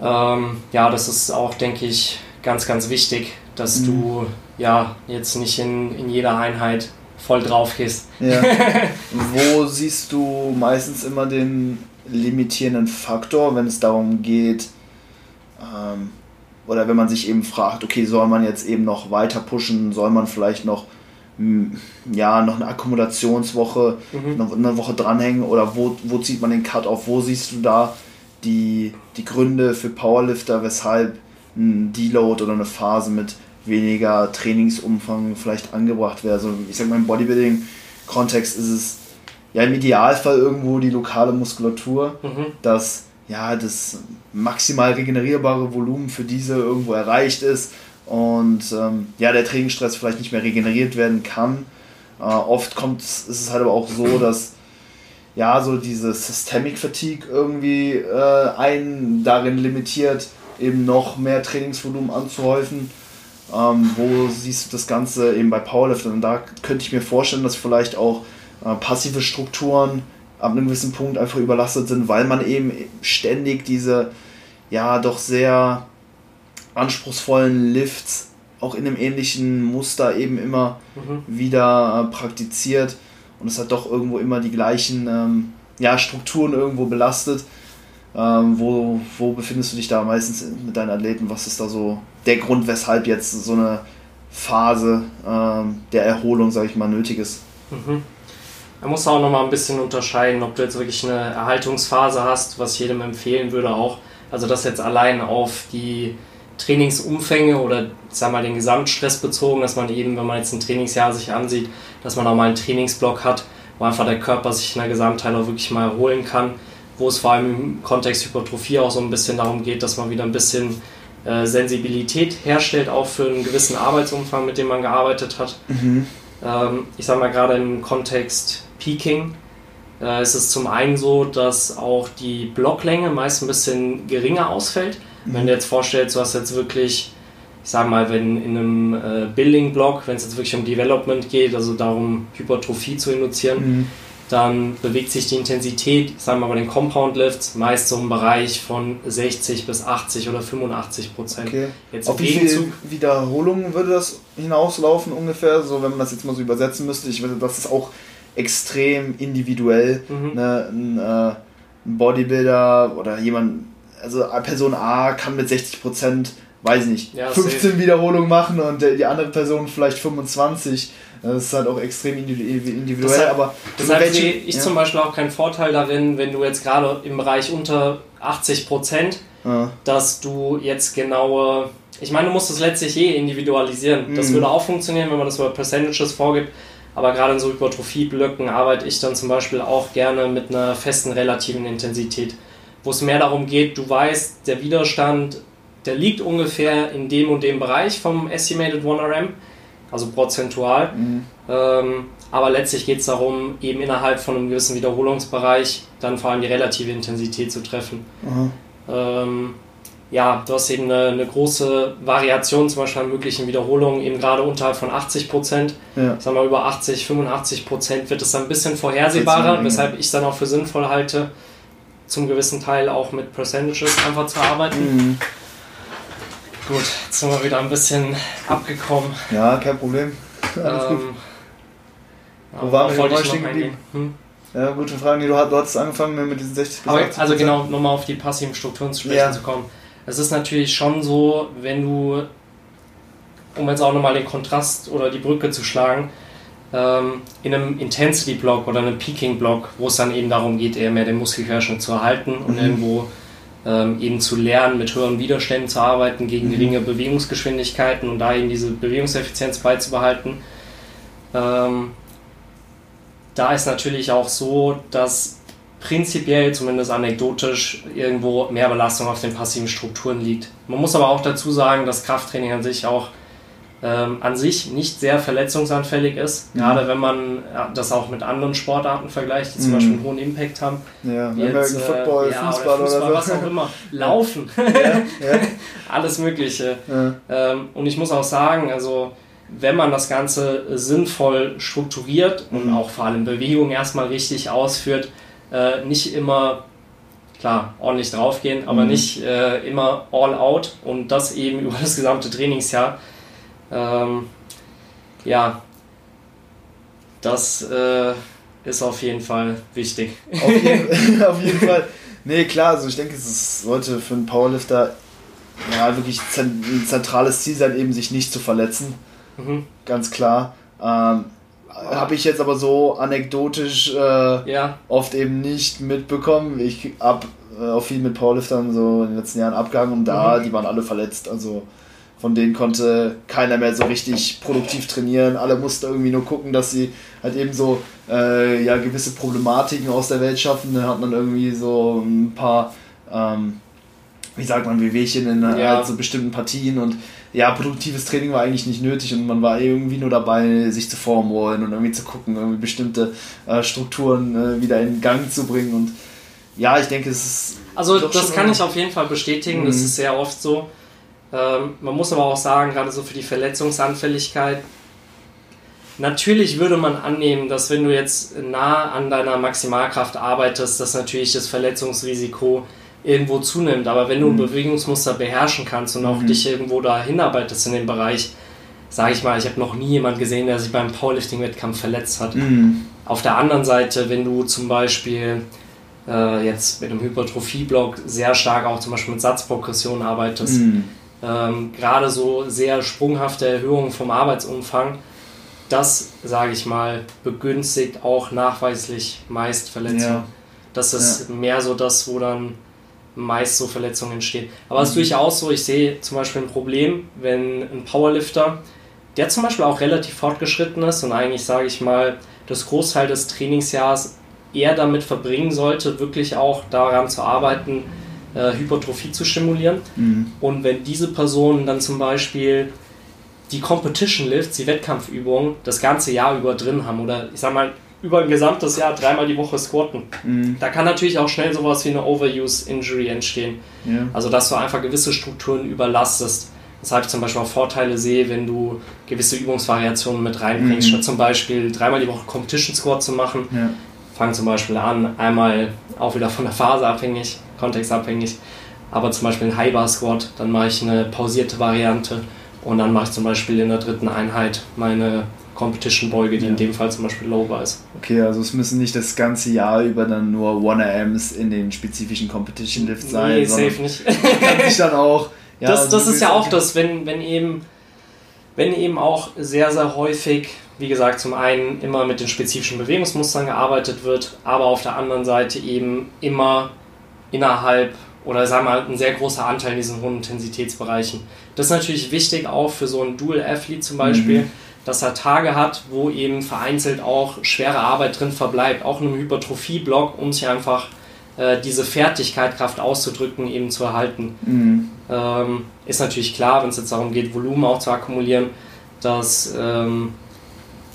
Ähm, ja, das ist auch, denke ich, ganz, ganz wichtig, dass mhm. du ja jetzt nicht in, in jeder Einheit voll drauf gehst. Ja. Wo siehst du meistens immer den limitierenden Faktor, wenn es darum geht, ähm, oder wenn man sich eben fragt, okay, soll man jetzt eben noch weiter pushen, soll man vielleicht noch ja, noch eine Akkumulationswoche, mhm. noch eine Woche dranhängen oder wo, wo zieht man den Cut auf? Wo siehst du da die, die Gründe für Powerlifter, weshalb ein Deload oder eine Phase mit weniger Trainingsumfang vielleicht angebracht wäre? Also ich sag mal im Bodybuilding-Kontext ist es ja im Idealfall irgendwo die lokale Muskulatur, mhm. dass ja das maximal regenerierbare Volumen für diese irgendwo erreicht ist und ähm, ja, der Trainingsstress vielleicht nicht mehr regeneriert werden kann. Äh, oft kommt ist es halt aber auch so, dass ja, so diese Systemic Fatigue irgendwie äh, einen darin limitiert, eben noch mehr Trainingsvolumen anzuhäufen. Ähm, wo siehst du das Ganze eben bei Powerlifting? Und da könnte ich mir vorstellen, dass vielleicht auch äh, passive Strukturen ab einem gewissen Punkt einfach überlastet sind, weil man eben ständig diese ja doch sehr anspruchsvollen Lifts auch in einem ähnlichen Muster eben immer mhm. wieder äh, praktiziert und es hat doch irgendwo immer die gleichen ähm, ja, Strukturen irgendwo belastet. Ähm, wo, wo befindest du dich da meistens mit deinen Athleten? Was ist da so der Grund, weshalb jetzt so eine Phase ähm, der Erholung, sage ich mal, nötig ist? Mhm. Man muss auch nochmal ein bisschen unterscheiden, ob du jetzt wirklich eine Erhaltungsphase hast, was ich jedem empfehlen würde auch. Also das jetzt allein auf die Trainingsumfänge oder sag mal den Gesamtstress bezogen, dass man eben, wenn man jetzt ein Trainingsjahr sich ansieht, dass man auch mal einen Trainingsblock hat, wo einfach der Körper sich in der Gesamtheit auch wirklich mal erholen kann, wo es vor allem im Kontext Hypertrophie auch so ein bisschen darum geht, dass man wieder ein bisschen äh, Sensibilität herstellt, auch für einen gewissen Arbeitsumfang, mit dem man gearbeitet hat. Mhm. Ähm, ich sag mal gerade im Kontext Peaking äh, ist es zum einen so, dass auch die Blocklänge meist ein bisschen geringer ausfällt wenn du jetzt vorstellst, du hast jetzt wirklich, ich sag mal, wenn in einem äh, Building-Block, wenn es jetzt wirklich um Development geht, also darum, Hypertrophie zu induzieren, mhm. Dann bewegt sich die Intensität, sagen wir mal bei den Compound Lifts, meist so im Bereich von 60 bis 80 oder 85 Prozent. Okay. Jetzt Auf wie viele Wiederholungen würde das hinauslaufen ungefähr, so wenn man das jetzt mal so übersetzen müsste? Ich würde, das ist auch extrem individuell. Mhm. Ne? Ein, äh, ein Bodybuilder oder jemand, also Person A kann mit 60 Prozent, weiß nicht, ja, 15 safe. Wiederholungen machen und die andere Person vielleicht 25. Das ist halt auch extrem individuell, deshalb, aber deshalb sehe ich ja. zum Beispiel auch keinen Vorteil darin, wenn du jetzt gerade im Bereich unter 80 Prozent, ja. dass du jetzt genaue, ich meine, du musst es letztlich eh individualisieren. Mhm. Das würde auch funktionieren, wenn man das über Percentages vorgibt, aber gerade in so Hypertrophie-Blöcken arbeite ich dann zum Beispiel auch gerne mit einer festen relativen Intensität wo es mehr darum geht, du weißt, der Widerstand, der liegt ungefähr in dem und dem Bereich vom Estimated 1RM, also prozentual. Mhm. Ähm, aber letztlich geht es darum, eben innerhalb von einem gewissen Wiederholungsbereich dann vor allem die relative Intensität zu treffen. Ähm, ja, du hast eben eine, eine, große Variation zum Beispiel an möglichen Wiederholungen, eben gerade unterhalb von 80 Prozent. Ja. Sagen wir über 80, 85 Prozent wird es dann ein bisschen vorhersehbarer, weshalb ich es dann auch für sinnvoll halte, zum gewissen Teil auch mit Percentages einfach zu arbeiten. Mhm. Gut, jetzt sind wir wieder ein bisschen abgekommen. Ja, kein Problem. Alles ähm, gut. Wo waren wir nochmal stehen geblieben? Hm? Ja, gute Frage. du, hattest angefangen mit diesen 60 Aber, Also genau, nochmal auf die passiven Strukturen zu sprechen ja. zu kommen. Es ist natürlich schon so, wenn du, um jetzt auch nochmal den Kontrast oder die Brücke zu schlagen, ähm, in einem Intensity-Block oder einem Peaking-Block, wo es dann eben darum geht, eher mehr den Muskelquerschnitt zu erhalten und mhm. irgendwo ähm, eben zu lernen, mit höheren Widerständen zu arbeiten, gegen mhm. geringe Bewegungsgeschwindigkeiten und da eben diese Bewegungseffizienz beizubehalten. Ähm, da ist natürlich auch so, dass prinzipiell, zumindest anekdotisch, irgendwo mehr Belastung auf den passiven Strukturen liegt. Man muss aber auch dazu sagen, dass Krafttraining an sich auch ähm, an sich nicht sehr verletzungsanfällig ist, mhm. gerade wenn man das auch mit anderen Sportarten vergleicht, die zum mhm. Beispiel einen hohen Impact haben. Ja, jetzt, Football, äh, ja, Fußball, oder, Fußball oder, was auch immer. Laufen. Ja, ja. Alles Mögliche. Ähm, und ich muss auch sagen, also wenn man das Ganze sinnvoll strukturiert und mhm. auch vor allem Bewegung erstmal richtig ausführt, äh, nicht immer, klar, ordentlich draufgehen, aber mhm. nicht äh, immer all out und das eben über das gesamte Trainingsjahr. Ähm, ja, das äh, ist auf jeden Fall wichtig. Auf jeden, auf jeden Fall. Nee, klar, also ich denke, es sollte für einen Powerlifter ja, wirklich ein zentrales Ziel sein, eben sich nicht zu verletzen. Mhm. Ganz klar. Ähm, habe ich jetzt aber so anekdotisch äh, ja. oft eben nicht mitbekommen. Ich habe äh, auch viel mit Powerliftern so in den letzten Jahren abgegangen und da, mhm. die waren alle verletzt. Also von denen konnte keiner mehr so richtig produktiv trainieren. Alle mussten irgendwie nur gucken, dass sie halt eben so äh, ja, gewisse Problematiken aus der Welt schaffen. Dann hat man irgendwie so ein paar, ähm, wie sagt man, Wehwehchen in ja. halt so bestimmten Partien und ja, produktives Training war eigentlich nicht nötig und man war irgendwie nur dabei, sich zu formen wollen und irgendwie zu gucken, irgendwie bestimmte äh, Strukturen äh, wieder in Gang zu bringen und ja, ich denke, es ist. Also, das kann ich auf jeden Fall bestätigen, mhm. das ist sehr oft so. Ähm, man muss aber auch sagen, gerade so für die Verletzungsanfälligkeit, natürlich würde man annehmen, dass wenn du jetzt nah an deiner Maximalkraft arbeitest, dass natürlich das Verletzungsrisiko irgendwo zunimmt. Aber wenn du ein mhm. Bewegungsmuster beherrschen kannst und auch mhm. dich irgendwo da hinarbeitest in dem Bereich, sage ich mal, ich habe noch nie jemanden gesehen, der sich beim Powerlifting-Wettkampf verletzt hat. Mhm. Auf der anderen Seite, wenn du zum Beispiel äh, jetzt mit einem Hypertrophie-Block sehr stark auch zum Beispiel mit Satzprogression arbeitest, mhm. Ähm, gerade so sehr sprunghafte Erhöhungen vom Arbeitsumfang, das, sage ich mal, begünstigt auch nachweislich meist Verletzungen. Ja. Das ist ja. mehr so das, wo dann meist so Verletzungen entstehen. Aber es ist mhm. durchaus so, ich sehe zum Beispiel ein Problem, wenn ein Powerlifter, der zum Beispiel auch relativ fortgeschritten ist und eigentlich, sage ich mal, das Großteil des Trainingsjahres eher damit verbringen sollte, wirklich auch daran zu arbeiten, äh, Hypertrophie zu stimulieren. Mhm. Und wenn diese Personen dann zum Beispiel die Competition Lifts, die Wettkampfübungen, das ganze Jahr über drin haben oder ich sag mal über ein gesamtes Jahr dreimal die Woche squatten. Mhm. Da kann natürlich auch schnell sowas wie eine Overuse-Injury entstehen. Ja. Also, dass du einfach gewisse Strukturen überlastest. Weshalb ich zum Beispiel auch Vorteile sehe, wenn du gewisse Übungsvariationen mit reinbringst, mhm. statt zum Beispiel dreimal die Woche Competition Squat zu machen. Ja. Fang zum Beispiel an, einmal auch wieder von der Phase abhängig, kontextabhängig, aber zum Beispiel ein High Bar Squat, dann mache ich eine pausierte Variante und dann mache ich zum Beispiel in der dritten Einheit meine Competition-Beuge, die ja. in dem Fall zum Beispiel Low Bar ist. Okay, also es müssen nicht das ganze Jahr über dann nur 1RMs in den spezifischen Competition Lifts sein. Nee, safe nicht. kann sich dann auch. Ja, das das ist ja auch das, wenn, wenn eben wenn eben auch sehr, sehr häufig, wie gesagt, zum einen immer mit den spezifischen Bewegungsmustern gearbeitet wird, aber auf der anderen Seite eben immer innerhalb oder sagen wir mal ein sehr großer Anteil in diesen hohen Intensitätsbereichen. Das ist natürlich wichtig auch für so einen Dual Athlete zum Beispiel, mhm dass er Tage hat, wo eben vereinzelt auch schwere Arbeit drin verbleibt, auch in einem Hypertrophie-Block, um sich einfach äh, diese Fertigkeit, Kraft auszudrücken, eben zu erhalten. Mhm. Ähm, ist natürlich klar, wenn es jetzt darum geht, Volumen auch zu akkumulieren, dass ähm,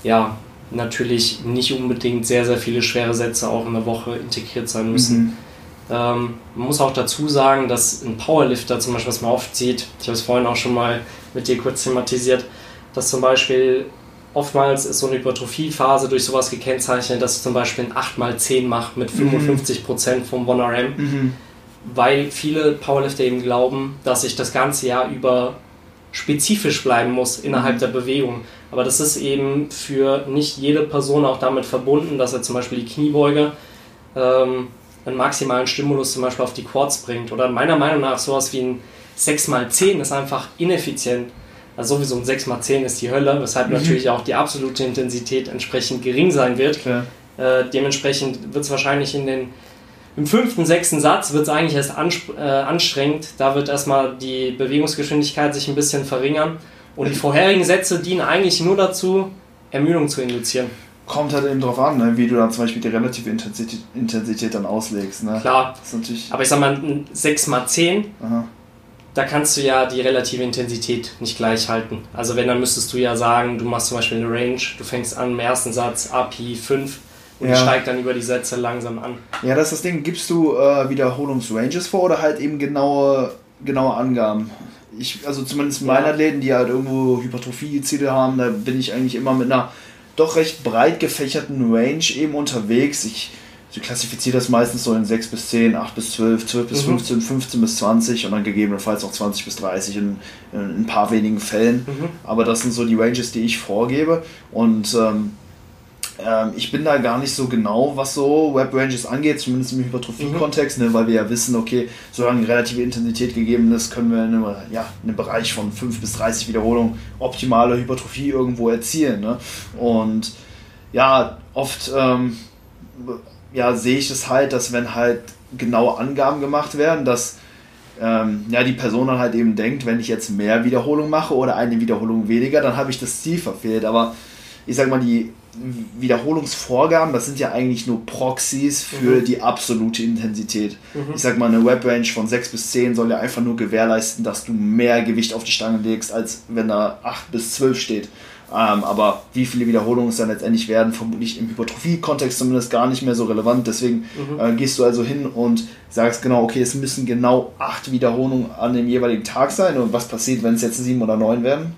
ja natürlich nicht unbedingt sehr, sehr viele schwere Sätze auch in der Woche integriert sein müssen. Mhm. Ähm, man muss auch dazu sagen, dass ein Powerlifter zum Beispiel, was man oft sieht, ich habe es vorhin auch schon mal mit dir kurz thematisiert, dass zum Beispiel oftmals ist so eine Hypertrophiephase durch sowas gekennzeichnet, dass ich zum Beispiel ein 8x10 mache mit 55% mhm. vom 1RM, mhm. weil viele Powerlifter eben glauben, dass ich das ganze Jahr über spezifisch bleiben muss innerhalb mhm. der Bewegung. Aber das ist eben für nicht jede Person auch damit verbunden, dass er zum Beispiel die Kniebeuge ähm, einen maximalen Stimulus zum Beispiel auf die Quads bringt. Oder meiner Meinung nach sowas wie ein 6x10 ist einfach ineffizient. Also sowieso ein 6x10 ist die Hölle, weshalb mhm. natürlich auch die absolute Intensität entsprechend gering sein wird. Äh, dementsprechend wird es wahrscheinlich in den im fünften, sechsten Satz wird es eigentlich erst äh, anstrengend. Da wird erstmal die Bewegungsgeschwindigkeit sich ein bisschen verringern. Und die vorherigen Sätze dienen eigentlich nur dazu, Ermüdung zu induzieren. Kommt halt eben drauf an, ne, wie du dann zum Beispiel die relative Intensität, Intensität dann auslegst. Ne? Klar. Aber ich sag mal, ein 6x10 Aha da kannst du ja die relative Intensität nicht gleich halten. Also wenn, dann müsstest du ja sagen, du machst zum Beispiel eine Range, du fängst an im ersten Satz API 5 und ja. steigt dann über die Sätze langsam an. Ja, das ist das Ding. Gibst du äh, Wiederholungsranges vor oder halt eben genaue genaue Angaben. Ich, also zumindest meine ja. Athleten, die halt irgendwo Hypertrophie-Ziele haben, da bin ich eigentlich immer mit einer doch recht breit gefächerten Range eben unterwegs. Ich, ich klassifiziere das meistens so in 6 bis 10, 8 bis 12, 12 bis mhm. 15, 15 bis 20 und dann gegebenenfalls auch 20 bis 30 in, in ein paar wenigen Fällen. Mhm. Aber das sind so die Ranges, die ich vorgebe. Und ähm, ähm, ich bin da gar nicht so genau, was so Web Ranges angeht, zumindest im Hypertrophie-Kontext, mhm. ne, weil wir ja wissen, okay, solange relative Intensität gegeben ist, können wir in einem, ja, in einem Bereich von 5 bis 30 Wiederholungen optimale Hypertrophie irgendwo erzielen. Ne? Und ja, oft ähm, ja, sehe ich es halt, dass wenn halt genaue Angaben gemacht werden, dass ähm, ja, die Person dann halt eben denkt, wenn ich jetzt mehr Wiederholungen mache oder eine Wiederholung weniger, dann habe ich das Ziel verfehlt. Aber ich sage mal, die Wiederholungsvorgaben, das sind ja eigentlich nur Proxys für mhm. die absolute Intensität. Mhm. Ich sag mal, eine Webrange von 6 bis 10 soll ja einfach nur gewährleisten, dass du mehr Gewicht auf die Stange legst, als wenn da 8 bis 12 steht. Ähm, aber wie viele Wiederholungen es dann letztendlich werden, vermutlich im Hypertrophie-Kontext zumindest gar nicht mehr so relevant. Deswegen mhm. äh, gehst du also hin und sagst genau, okay, es müssen genau 8 Wiederholungen an dem jeweiligen Tag sein. Und was passiert, wenn es jetzt 7 oder 9 werden?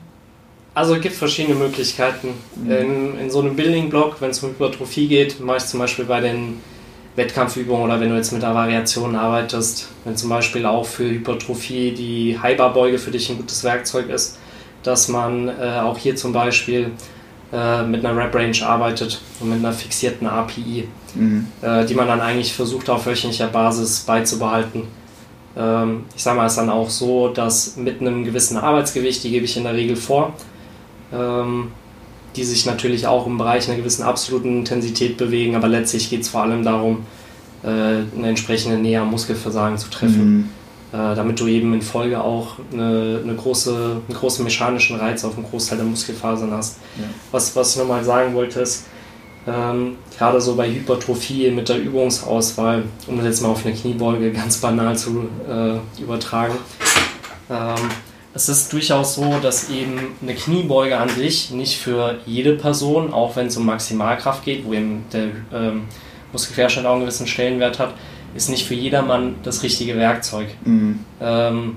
Also es gibt verschiedene Möglichkeiten. Mhm. In, in so einem Building-Block, wenn es um Hypertrophie geht, mache ich zum Beispiel bei den Wettkampfübungen oder wenn du jetzt mit der Variation arbeitest, wenn zum Beispiel auch für Hypertrophie die High-Bar-Beuge für dich ein gutes Werkzeug ist, dass man äh, auch hier zum Beispiel äh, mit einer Rep-Range arbeitet und mit einer fixierten API, mhm. äh, die man dann eigentlich versucht auf wöchentlicher Basis beizubehalten. Ähm, ich sage mal, es ist dann auch so, dass mit einem gewissen Arbeitsgewicht, die gebe ich in der Regel vor, ähm, die sich natürlich auch im Bereich einer gewissen absoluten Intensität bewegen, aber letztlich geht es vor allem darum, äh, eine entsprechende Nähe am Muskelversagen zu treffen. Mhm. Äh, damit du eben in Folge auch eine, eine große, einen großen mechanischen Reiz auf einen Großteil der Muskelfasern hast. Ja. Was, was ich nochmal sagen wollte, ist, ähm, gerade so bei Hypertrophie mit der Übungsauswahl, um das jetzt mal auf eine Kniebeuge ganz banal zu äh, übertragen, ähm, es ist durchaus so, dass eben eine Kniebeuge an sich nicht für jede Person, auch wenn es um Maximalkraft geht, wo eben der ähm, Muskelquerschnitt auch einen gewissen Stellenwert hat, ist nicht für jedermann das richtige Werkzeug. Mhm. Ähm,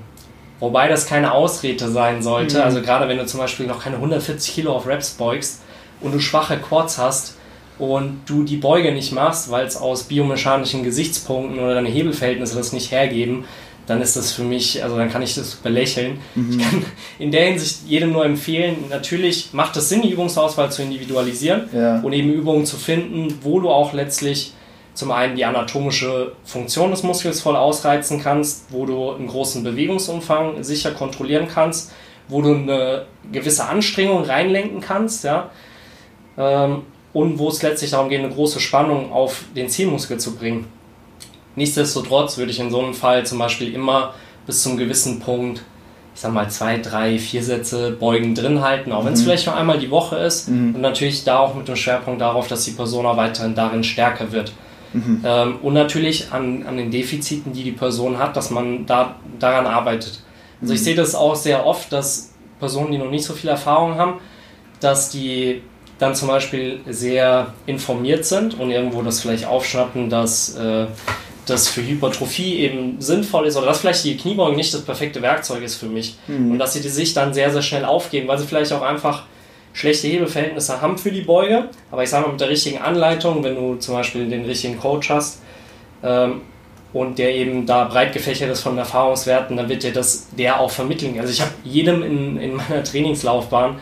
wobei das keine Ausrede sein sollte. Mhm. Also gerade wenn du zum Beispiel noch keine 140 Kilo auf Reps beugst und du schwache Quads hast und du die Beuge nicht machst, weil es aus biomechanischen Gesichtspunkten oder deine Hebelverhältnisse das nicht hergeben, dann ist das für mich, also dann kann ich das belächeln. Mhm. Ich kann in der Hinsicht jedem nur empfehlen, natürlich macht es Sinn, die Übungsauswahl zu individualisieren ja. und eben Übungen zu finden, wo du auch letztlich zum einen die anatomische Funktion des Muskels voll ausreizen kannst, wo du einen großen Bewegungsumfang sicher kontrollieren kannst, wo du eine gewisse Anstrengung reinlenken kannst, ja, ähm, und wo es letztlich darum geht, eine große Spannung auf den Zielmuskel zu bringen. Nichtsdestotrotz würde ich in so einem Fall zum Beispiel immer bis zum gewissen Punkt, ich sag mal, zwei, drei, vier Sätze Beugen drin halten, auch wenn es mhm. vielleicht nur einmal die Woche ist mhm. und natürlich da auch mit dem Schwerpunkt darauf, dass die Person auch weiterhin darin stärker wird. Mhm. Ähm, und natürlich an, an den Defiziten, die die Person hat, dass man da, daran arbeitet. Also ich mhm. sehe das auch sehr oft, dass Personen, die noch nicht so viel Erfahrung haben, dass die dann zum Beispiel sehr informiert sind und irgendwo das vielleicht aufschnappen, dass äh, das für Hypertrophie eben sinnvoll ist oder dass vielleicht die Kniebeuge nicht das perfekte Werkzeug ist für mich mhm. und dass sie die sich dann sehr, sehr schnell aufgeben, weil sie vielleicht auch einfach schlechte Hebelverhältnisse haben für die Beuge. Aber ich sage mal, mit der richtigen Anleitung, wenn du zum Beispiel den richtigen Coach hast ähm, und der eben da breit gefächert ist von Erfahrungswerten, dann wird dir das der auch vermitteln. Also ich habe jedem in, in meiner Trainingslaufbahn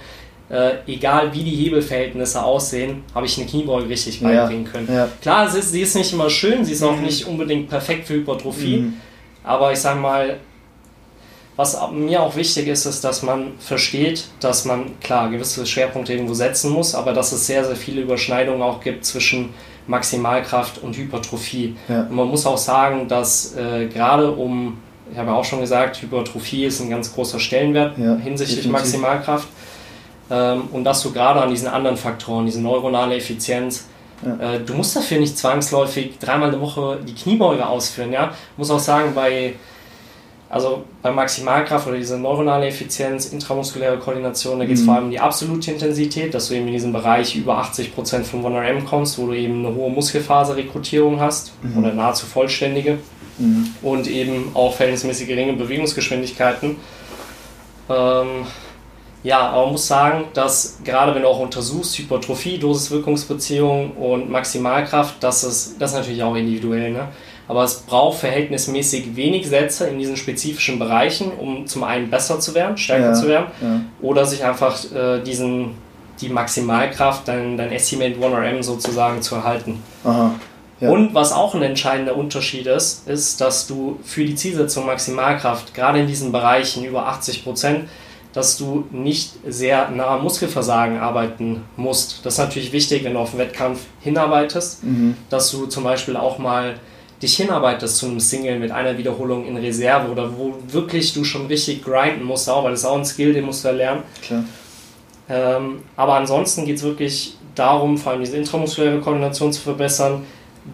äh, egal wie die Hebelverhältnisse aussehen, habe ich eine Kniebeuge richtig beibringen können. Ja. Klar, sie ist, sie ist, nicht immer schön, sie ist auch mhm. nicht unbedingt perfekt für Hypertrophie, mhm. aber ich sage mal, was mir auch wichtig ist, ist, dass man versteht, dass man klar gewisse Schwerpunkte irgendwo setzen muss, aber dass es sehr, sehr viele Überschneidungen auch gibt zwischen Maximalkraft und Hypertrophie. Ja. Und man muss auch sagen, dass äh, gerade um, ich habe ja auch schon gesagt, Hypertrophie ist ein ganz großer Stellenwert hinsichtlich definitiv. Maximalkraft und dass du gerade an diesen anderen Faktoren, diese neuronale Effizienz, ja. äh, du musst dafür nicht zwangsläufig dreimal eine Woche die Kniebeuge ausführen. Ja? Ich muss auch sagen, bei also bei Maximalkraft oder diese neuronale Effizienz, intramuskuläre Koordination, da geht es mhm. vor allem um die absolute Intensität, dass du eben in diesem Bereich über 80% von 1RM kommst, wo du eben eine hohe Muskelfaserrekrutierung hast mhm. oder nahezu vollständige. mhm. und eben auch verhältnismäßig geringe Bewegungsgeschwindigkeiten. Ähm, ja, aber man muss sagen, dass gerade wenn du auch untersuchst, Hypertrophie, Dosis-Wirkungsbeziehung und Maximalkraft, das ist, das ist natürlich auch individuell. Ne? Aber es braucht verhältnismäßig wenig Sätze in diesen spezifischen Bereichen, um zum einen besser zu werden, stärker ja, zu werden, ja. oder sich einfach äh, diesen, die Maximalkraft, dein, dein Estimate 1RM sozusagen zu erhalten. Aha. Ja. Und was auch ein entscheidender Unterschied ist, ist, dass du für die Zielsetzung Maximalkraft, gerade in diesen Bereichen über 80 Prozent, dass du nicht sehr nah am Muskelversagen arbeiten musst. Das ist natürlich wichtig, wenn du auf den Wettkampf hinarbeitest, mhm. dass du zum Beispiel auch mal dich hinarbeitest zu einem Single mit einer Wiederholung in Reserve oder wo wirklich du schon richtig grinden musst, auch, weil das ist auch ein Skill, den musst du erlernen. Klar. Ähm, aber ansonsten geht es wirklich darum, vor allem diese intramuskuläre Koordination zu verbessern,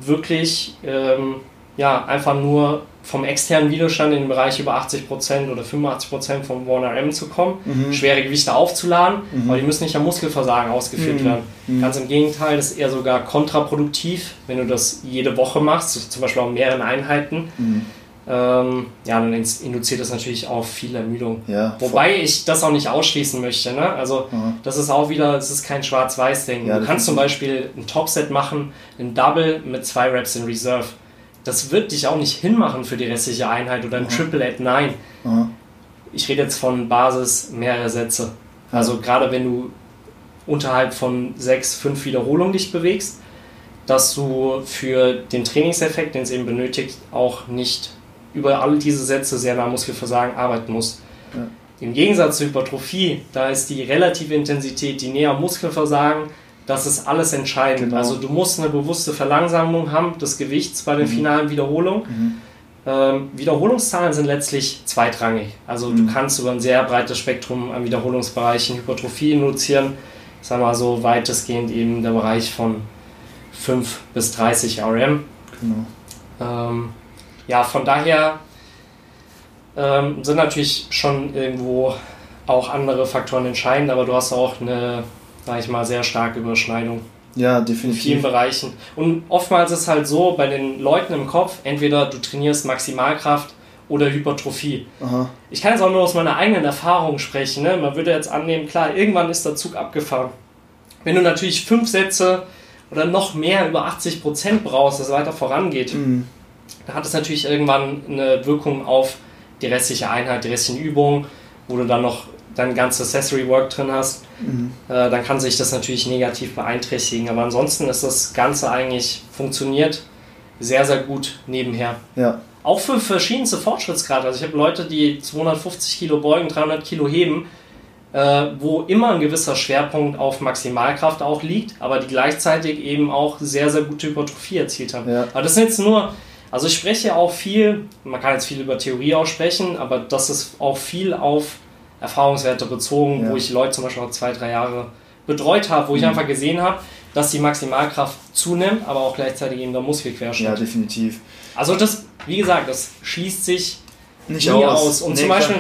wirklich ähm, ja, einfach nur vom externen Widerstand in den Bereich über 80% oder 85% vom 1RM zu kommen, mhm. schwere Gewichte aufzuladen, mhm. aber die müssen nicht am Muskelversagen ausgeführt mhm. werden. Mhm. Ganz im Gegenteil, das ist eher sogar kontraproduktiv, wenn du das jede Woche machst, zum Beispiel auch mehreren Einheiten. Mhm. Ähm, ja, dann induziert das natürlich auch viel Ermüdung. Ja, Wobei ich das auch nicht ausschließen möchte. Ne? Also, das ist auch wieder, es ist kein Schwarz-Weiß-Ding. Ja, du kannst zum Beispiel ein Topset machen, ein Double mit zwei Reps in Reserve das wird dich auch nicht hinmachen für die restliche Einheit oder ein mhm. Triple at 9. Mhm. Ich rede jetzt von Basis mehrere Sätze. Also gerade wenn du unterhalb von sechs, fünf Wiederholungen dich bewegst, dass du für den Trainingseffekt, den es eben benötigt, auch nicht über alle diese Sätze sehr nah Muskelversagen arbeiten musst. Ja. Im Gegensatz zur Hypertrophie, da ist die relative Intensität, die näher Muskelversagen, das ist alles entscheidend. Genau. Also du musst eine bewusste Verlangsamung haben des Gewichts bei den mhm. finalen Wiederholungen. Mhm. Ähm, Wiederholungszahlen sind letztlich zweitrangig. Also mhm. du kannst über ein sehr breites Spektrum an Wiederholungsbereichen Hypertrophie induzieren. Sagen wir mal so weitestgehend eben der Bereich von 5 bis 30 RM. Genau. Ähm, ja, von daher ähm, sind natürlich schon irgendwo auch andere Faktoren entscheidend, aber du hast auch eine sage ich mal, sehr starke Überschneidung. Ja, definitiv. In vielen Bereichen. Und oftmals ist es halt so, bei den Leuten im Kopf, entweder du trainierst Maximalkraft oder Hypertrophie. Aha. Ich kann jetzt auch nur aus meiner eigenen Erfahrung sprechen. Ne? Man würde jetzt annehmen, klar, irgendwann ist der Zug abgefahren. Wenn du natürlich fünf Sätze oder noch mehr über 80 Prozent brauchst, dass es weiter vorangeht, mhm. dann hat es natürlich irgendwann eine Wirkung auf die restliche Einheit, die restlichen Übungen, wo du dann noch dein ganzes Accessory Work drin hast, mhm. äh, dann kann sich das natürlich negativ beeinträchtigen. Aber ansonsten ist das Ganze eigentlich funktioniert sehr, sehr gut nebenher. Ja. Auch für verschiedenste Fortschrittsgrade. Also ich habe Leute, die 250 Kilo beugen, 300 Kilo heben, äh, wo immer ein gewisser Schwerpunkt auf Maximalkraft auch liegt, aber die gleichzeitig eben auch sehr, sehr gute Hypertrophie erzielt haben. Ja. Aber das sind jetzt nur also ich spreche auch viel, man kann jetzt viel über Theorie auch sprechen, aber das ist auch viel auf Erfahrungswerte bezogen, ja. wo ich Leute zum Beispiel auch zwei, drei Jahre betreut habe, wo ich mhm. einfach gesehen habe, dass die Maximalkraft zunimmt, aber auch gleichzeitig eben der Muskelquerschnitt. Ja, definitiv. Also das, wie gesagt, das schließt sich nicht nie aus. aus. Und nee, zum Beispiel,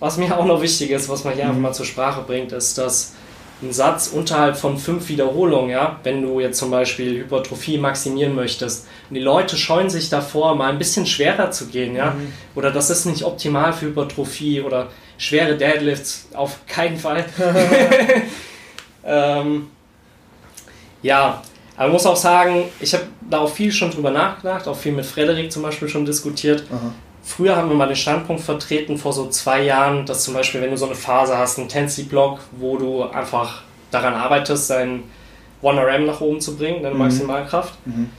was mir auch noch wichtig ist, was man hier mhm. einfach mal zur Sprache bringt, ist, dass ein Satz unterhalb von fünf Wiederholungen, ja, wenn du jetzt zum Beispiel Hypertrophie maximieren möchtest, und die Leute scheuen sich davor, mal ein bisschen schwerer zu gehen, ja, mhm. oder das ist nicht optimal für Hypertrophie oder schwere Deadlifts auf keinen Fall. ähm, ja, aber muss auch sagen, ich habe da auch viel schon drüber nachgedacht, auch viel mit Frederik zum Beispiel schon diskutiert. Aha. Früher haben wir mal den Standpunkt vertreten, vor so zwei Jahren, dass zum Beispiel, wenn du so eine Phase hast, einen Tensi-Block, wo du einfach daran arbeitest, deinen 1RM nach oben zu bringen, deine mhm. Maximalkraft, mhm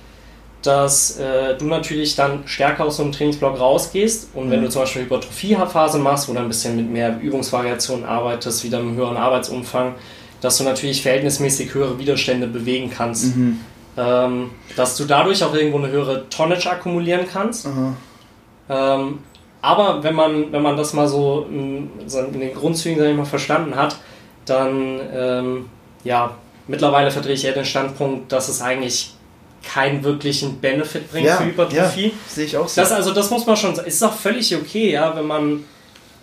dass äh, du natürlich dann stärker aus so einem Trainingsblock rausgehst und mhm. wenn du zum Beispiel Hypertrophie-Phase machst, wo du ein bisschen mit mehr Übungsvariationen arbeitest, wieder mit einem höheren Arbeitsumfang, dass du natürlich verhältnismäßig höhere Widerstände bewegen kannst. Mhm. Ähm, dass du dadurch auch irgendwo eine höhere Tonnage akkumulieren kannst. Ähm, aber wenn man, wenn man das mal so in, in den Grundzügen ich mal, verstanden hat, dann ähm, ja, mittlerweile verdrehe ich eher den Standpunkt, dass es eigentlich keinen wirklichen Benefit bringt ja, für Hypertrophie. Ja, sehe ich auch so. Das, also das muss man schon sagen. Es ist auch völlig okay, ja, wenn man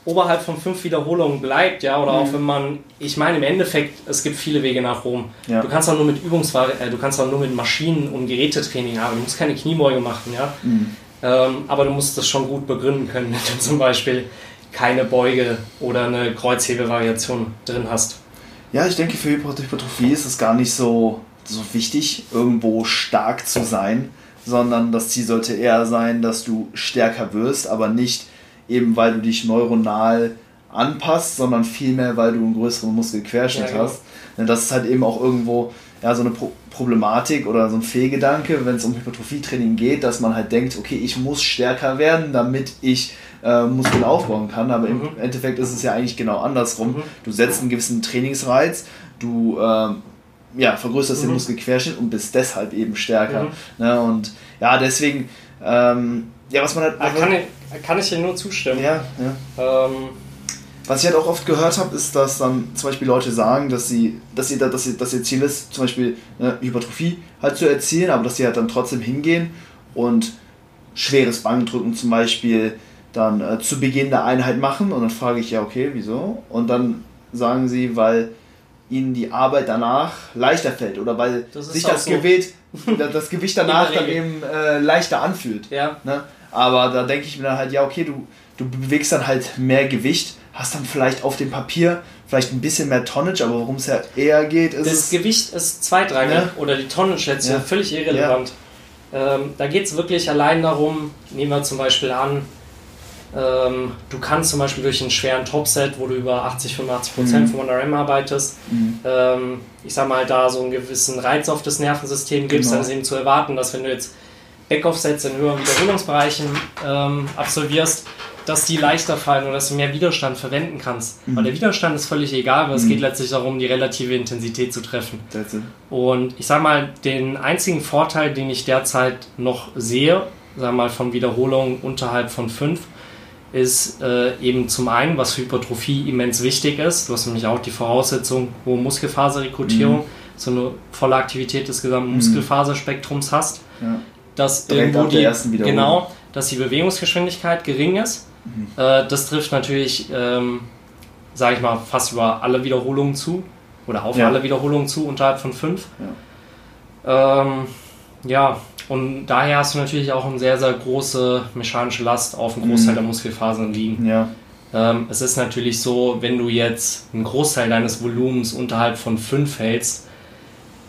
oberhalb von fünf Wiederholungen bleibt, ja, oder mhm. auch wenn man, ich meine im Endeffekt, es gibt viele Wege nach Rom. Ja. Du kannst auch nur mit Übungsware, äh, du kannst auch nur mit Maschinen und Gerätetraining haben. Du musst keine Kniebeuge machen, ja. Mhm. Ähm, aber du musst das schon gut begründen können, wenn du zum Beispiel keine Beuge oder eine Kreuzhebevariation drin hast. Ja, ich denke, für Hypertrophie ist es gar nicht so, so wichtig, irgendwo stark zu sein, sondern das Ziel sollte eher sein, dass du stärker wirst, aber nicht eben, weil du dich neuronal anpasst, sondern vielmehr, weil du einen größeren Muskelquerschnitt ja, genau. hast. Denn das ist halt eben auch irgendwo ja, so eine Pro Problematik oder so ein Fehlgedanke, wenn es um Hypertrophietraining geht, dass man halt denkt, okay, ich muss stärker werden, damit ich äh, Muskeln aufbauen kann. Aber mhm. im Endeffekt ist es ja eigentlich genau andersrum. Mhm. Du setzt einen gewissen Trainingsreiz, du äh, ja, vergrößerst mhm. den Muskelquerschnitt und bist deshalb eben stärker. Mhm. Ne? Und ja, deswegen, ähm, ja, was man halt. Also, kann, ich, kann ich dir nur zustimmen. Ja, ja. Ähm, was ich halt auch oft gehört habe, ist, dass dann zum Beispiel Leute sagen, dass sie, dass sie, dass sie, dass ihr Ziel ist, zum Beispiel eine Hypertrophie halt zu erzielen, aber dass sie halt dann trotzdem hingehen und schweres Bankdrücken zum Beispiel dann äh, zu Beginn der Einheit machen und dann frage ich ja, okay, wieso? Und dann sagen sie, weil ihnen die Arbeit danach leichter fällt oder weil das sich das, so. Gewicht, das Gewicht danach dann eben äh, leichter anfühlt. Ja. Ne? Aber da denke ich mir dann halt, ja, okay, du, du bewegst dann halt mehr Gewicht, hast dann vielleicht auf dem Papier vielleicht ein bisschen mehr Tonnage, aber worum es ja eher geht, ist. Das Gewicht ist zweitrangig ne? oder die Tonnage jetzt ja. völlig irrelevant. Ja. Ähm, da geht es wirklich allein darum, nehmen wir zum Beispiel an, ähm, du kannst zum Beispiel durch einen schweren Topset, wo du über 80, 85 Prozent mhm. vom RM arbeitest, mhm. ähm, ich sag mal, da so einen gewissen Reiz auf das Nervensystem gibst, genau. dann ist eben zu erwarten, dass wenn du jetzt Backoff-Sets in höheren Wiederholungsbereichen ähm, absolvierst, dass die leichter fallen oder dass du mehr Widerstand verwenden kannst. Mhm. Weil der Widerstand ist völlig egal, weil mhm. es geht letztlich darum, die relative Intensität zu treffen. Und ich sag mal, den einzigen Vorteil, den ich derzeit noch sehe, sag mal von Wiederholungen unterhalb von 5, ist äh, eben zum einen, was für Hypertrophie immens wichtig ist. Du hast nämlich auch die Voraussetzung, hohe Muskelfaserrekrutierung, mhm. so eine volle Aktivität des gesamten mhm. Muskelfaserspektrums hast. Ja. Dass Direkt irgendwo die, genau, dass die Bewegungsgeschwindigkeit gering ist. Mhm. Äh, das trifft natürlich, ähm, sage ich mal, fast über alle Wiederholungen zu oder auf ja. alle Wiederholungen zu unterhalb von fünf. Ja. Ähm, ja, und daher hast du natürlich auch eine sehr, sehr große mechanische Last auf einem Großteil mhm. der Muskelfasern liegen. Ja. Ähm, es ist natürlich so, wenn du jetzt einen Großteil deines Volumens unterhalb von 5 hältst,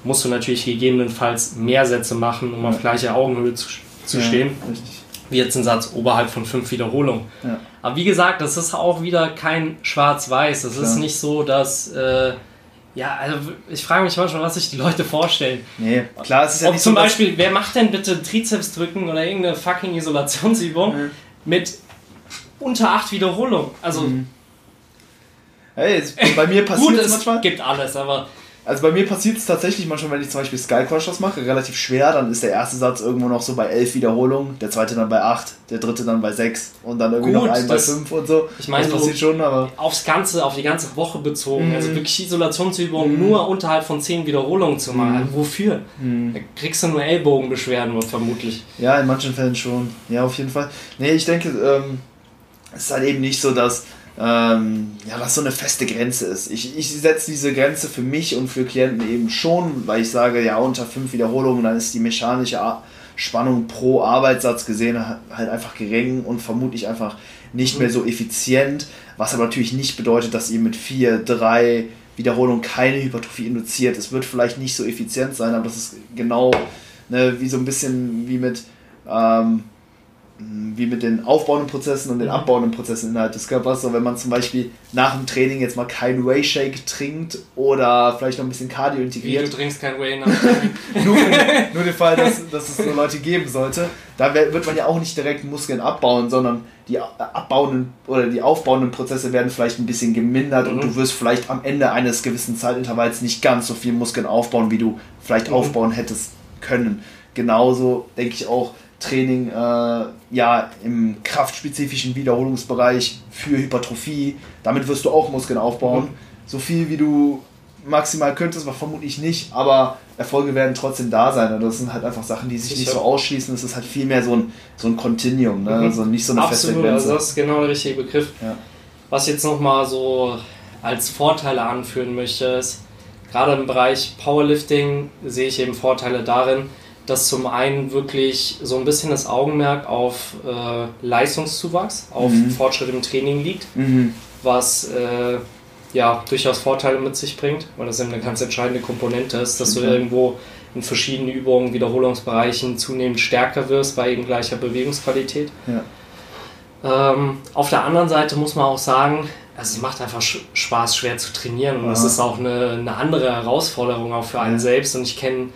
musst du natürlich gegebenenfalls mehr Sätze machen, um auf gleicher Augenhöhe zu, zu ja, stehen. Richtig. Wie jetzt ein Satz oberhalb von 5 Wiederholungen. Ja. Aber wie gesagt, das ist auch wieder kein Schwarz-Weiß. Es ist nicht so, dass. Äh, ja, also ich frage mich manchmal, was sich die Leute vorstellen. Nee, klar, es ist ja Ob nicht zum so, Beispiel, wer macht denn bitte Trizeps drücken oder irgendeine fucking Isolationsübung mhm. mit unter acht Wiederholungen? Also. Mhm. Hey, bei mir passiert es manchmal. gibt alles, aber also bei mir passiert es tatsächlich manchmal, wenn ich zum Beispiel Sky Crushers mache, relativ schwer, dann ist der erste Satz irgendwo noch so bei 11 Wiederholungen, der zweite dann bei 8, der dritte dann bei 6 und dann irgendwie Gut, noch ein bei 5 und so. Ich meine, das passiert schon, aber. Aufs Ganze, auf die ganze Woche bezogen, mhm. also wirklich Isolationsübungen mhm. nur unterhalb von 10 Wiederholungen zu machen. Mhm. Also wofür? Mhm. Da kriegst du nur Ellbogenbeschwerden vermutlich. Ja, in manchen Fällen schon. Ja, auf jeden Fall. Nee, ich denke, ähm, es ist halt eben nicht so, dass ähm, ja, was so eine feste Grenze ist. Ich, ich setze diese Grenze für mich und für Klienten eben schon, weil ich sage, ja, unter fünf Wiederholungen, dann ist die mechanische Spannung pro Arbeitssatz gesehen halt einfach gering und vermutlich einfach nicht mehr so effizient, was aber natürlich nicht bedeutet, dass ihr mit vier, drei Wiederholungen keine Hypertrophie induziert. Es wird vielleicht nicht so effizient sein, aber das ist genau ne, wie so ein bisschen wie mit ähm, wie mit den aufbauenden Prozessen und den mhm. abbauenden Prozessen innerhalb des Körpers. So, wenn man zum Beispiel nach dem Training jetzt mal kein Whey Shake trinkt oder vielleicht noch ein bisschen Cardio integriert. Wie, du trinkst kein Whey nach nur, nur den Fall, dass, dass es so Leute geben sollte. Da wird man ja auch nicht direkt Muskeln abbauen, sondern die abbauenden oder die aufbauenden Prozesse werden vielleicht ein bisschen gemindert mhm. und du wirst vielleicht am Ende eines gewissen Zeitintervalls nicht ganz so viel Muskeln aufbauen, wie du vielleicht mhm. aufbauen hättest können. Genauso denke ich auch, Training äh, ja im kraftspezifischen Wiederholungsbereich für Hypertrophie. Damit wirst du auch Muskeln aufbauen. Mhm. So viel wie du maximal könntest, war vermutlich nicht, aber Erfolge werden trotzdem da sein. Und das sind halt einfach Sachen, die sich ich nicht so ausschließen. Es ist halt vielmehr so ein, so ein Continuum, ne? Mhm. also nicht so eine Absolut, feste Grenze. Also das ist genau der richtige Begriff. Ja. Was ich jetzt nochmal so als Vorteile anführen möchte, ist, gerade im Bereich Powerlifting sehe ich eben Vorteile darin, dass zum einen wirklich so ein bisschen das Augenmerk auf äh, Leistungszuwachs, auf mhm. Fortschritt im Training liegt, mhm. was äh, ja durchaus Vorteile mit sich bringt, weil das eben eine ganz entscheidende Komponente ist, dass okay. du irgendwo in verschiedenen Übungen, Wiederholungsbereichen zunehmend stärker wirst bei eben gleicher Bewegungsqualität. Ja. Ähm, auf der anderen Seite muss man auch sagen, also es macht einfach Spaß, schwer zu trainieren und es ist auch eine, eine andere Herausforderung auch für einen selbst und ich kenne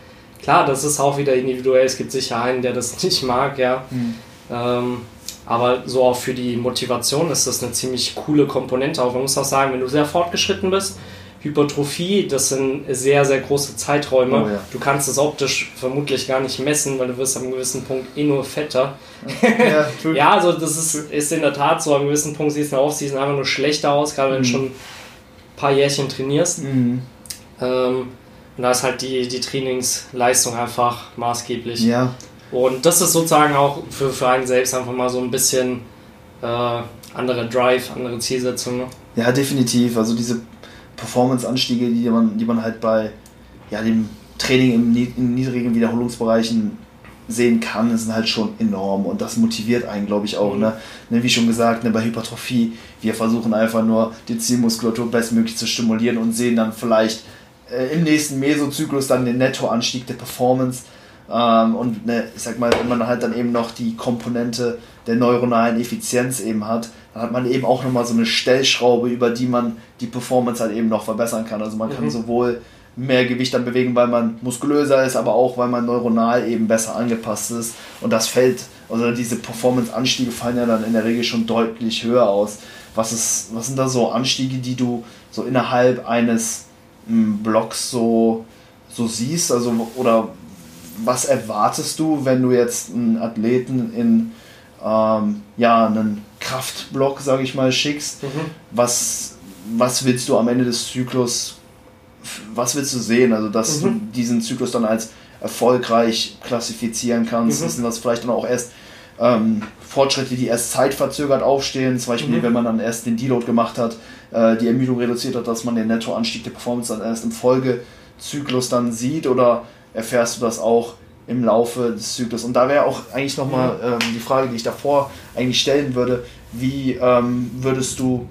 Klar, das ist auch wieder individuell. Es gibt sicher einen, der das nicht mag, ja. Mhm. Ähm, aber so auch für die Motivation ist das eine ziemlich coole Komponente. Auch man muss auch sagen, wenn du sehr fortgeschritten bist, Hypertrophie, das sind sehr, sehr große Zeiträume. Oh, ja. Du kannst es optisch vermutlich gar nicht messen, weil du wirst am gewissen Punkt eh nur fetter. Ja, ja also das ist, ist in der Tat so. Am gewissen Punkt siehst du auf, siehst einfach nur schlechter aus, gerade wenn mhm. du schon ein paar Jährchen trainierst. Mhm. Ähm, und da ist halt die, die Trainingsleistung einfach maßgeblich. Ja. Und das ist sozusagen auch für, für einen selbst einfach mal so ein bisschen äh, andere Drive, andere Zielsetzung. Ne? Ja, definitiv. Also diese Performance-Anstiege, die man, die man halt bei ja, dem Training im, in niedrigen Wiederholungsbereichen sehen kann, sind halt schon enorm und das motiviert einen, glaube ich, auch. Mhm. Ne? ne? Wie schon gesagt, ne, bei Hypertrophie, wir versuchen einfach nur die Zielmuskulatur bestmöglich zu stimulieren und sehen dann vielleicht äh, im nächsten Mesozyklus dann den Nettoanstieg der Performance. Ähm, und ne, ich sag mal, wenn man halt dann eben noch die Komponente der neuronalen Effizienz eben hat, dann hat man eben auch nochmal so eine Stellschraube, über die man die Performance halt eben noch verbessern kann. Also man mhm. kann sowohl mehr Gewicht dann bewegen, weil man muskulöser ist, aber auch weil man neuronal eben besser angepasst ist. Und das fällt, also diese Performance-Anstiege fallen ja dann in der Regel schon deutlich höher aus. Was, ist, was sind da so Anstiege, die du so innerhalb eines Blogs so, so siehst? Also, oder was erwartest du, wenn du jetzt einen Athleten in ähm, ja, einen Kraftblock, sage ich mal, schickst? Mhm. Was, was willst du am Ende des Zyklus, was willst du sehen? Also, dass mhm. du diesen Zyklus dann als erfolgreich klassifizieren kannst, mhm. sind das vielleicht dann auch erst ähm, Fortschritte, die erst zeitverzögert aufstehen, zum Beispiel, mhm. wenn man dann erst den Deload gemacht hat, äh, die Ermüdung reduziert hat, dass man den Nettoanstieg der Performance dann erst im Folgezyklus dann sieht oder erfährst du das auch im Laufe des Zyklus? Und da wäre auch eigentlich nochmal mhm. ähm, die Frage, die ich davor eigentlich stellen würde, wie ähm, würdest du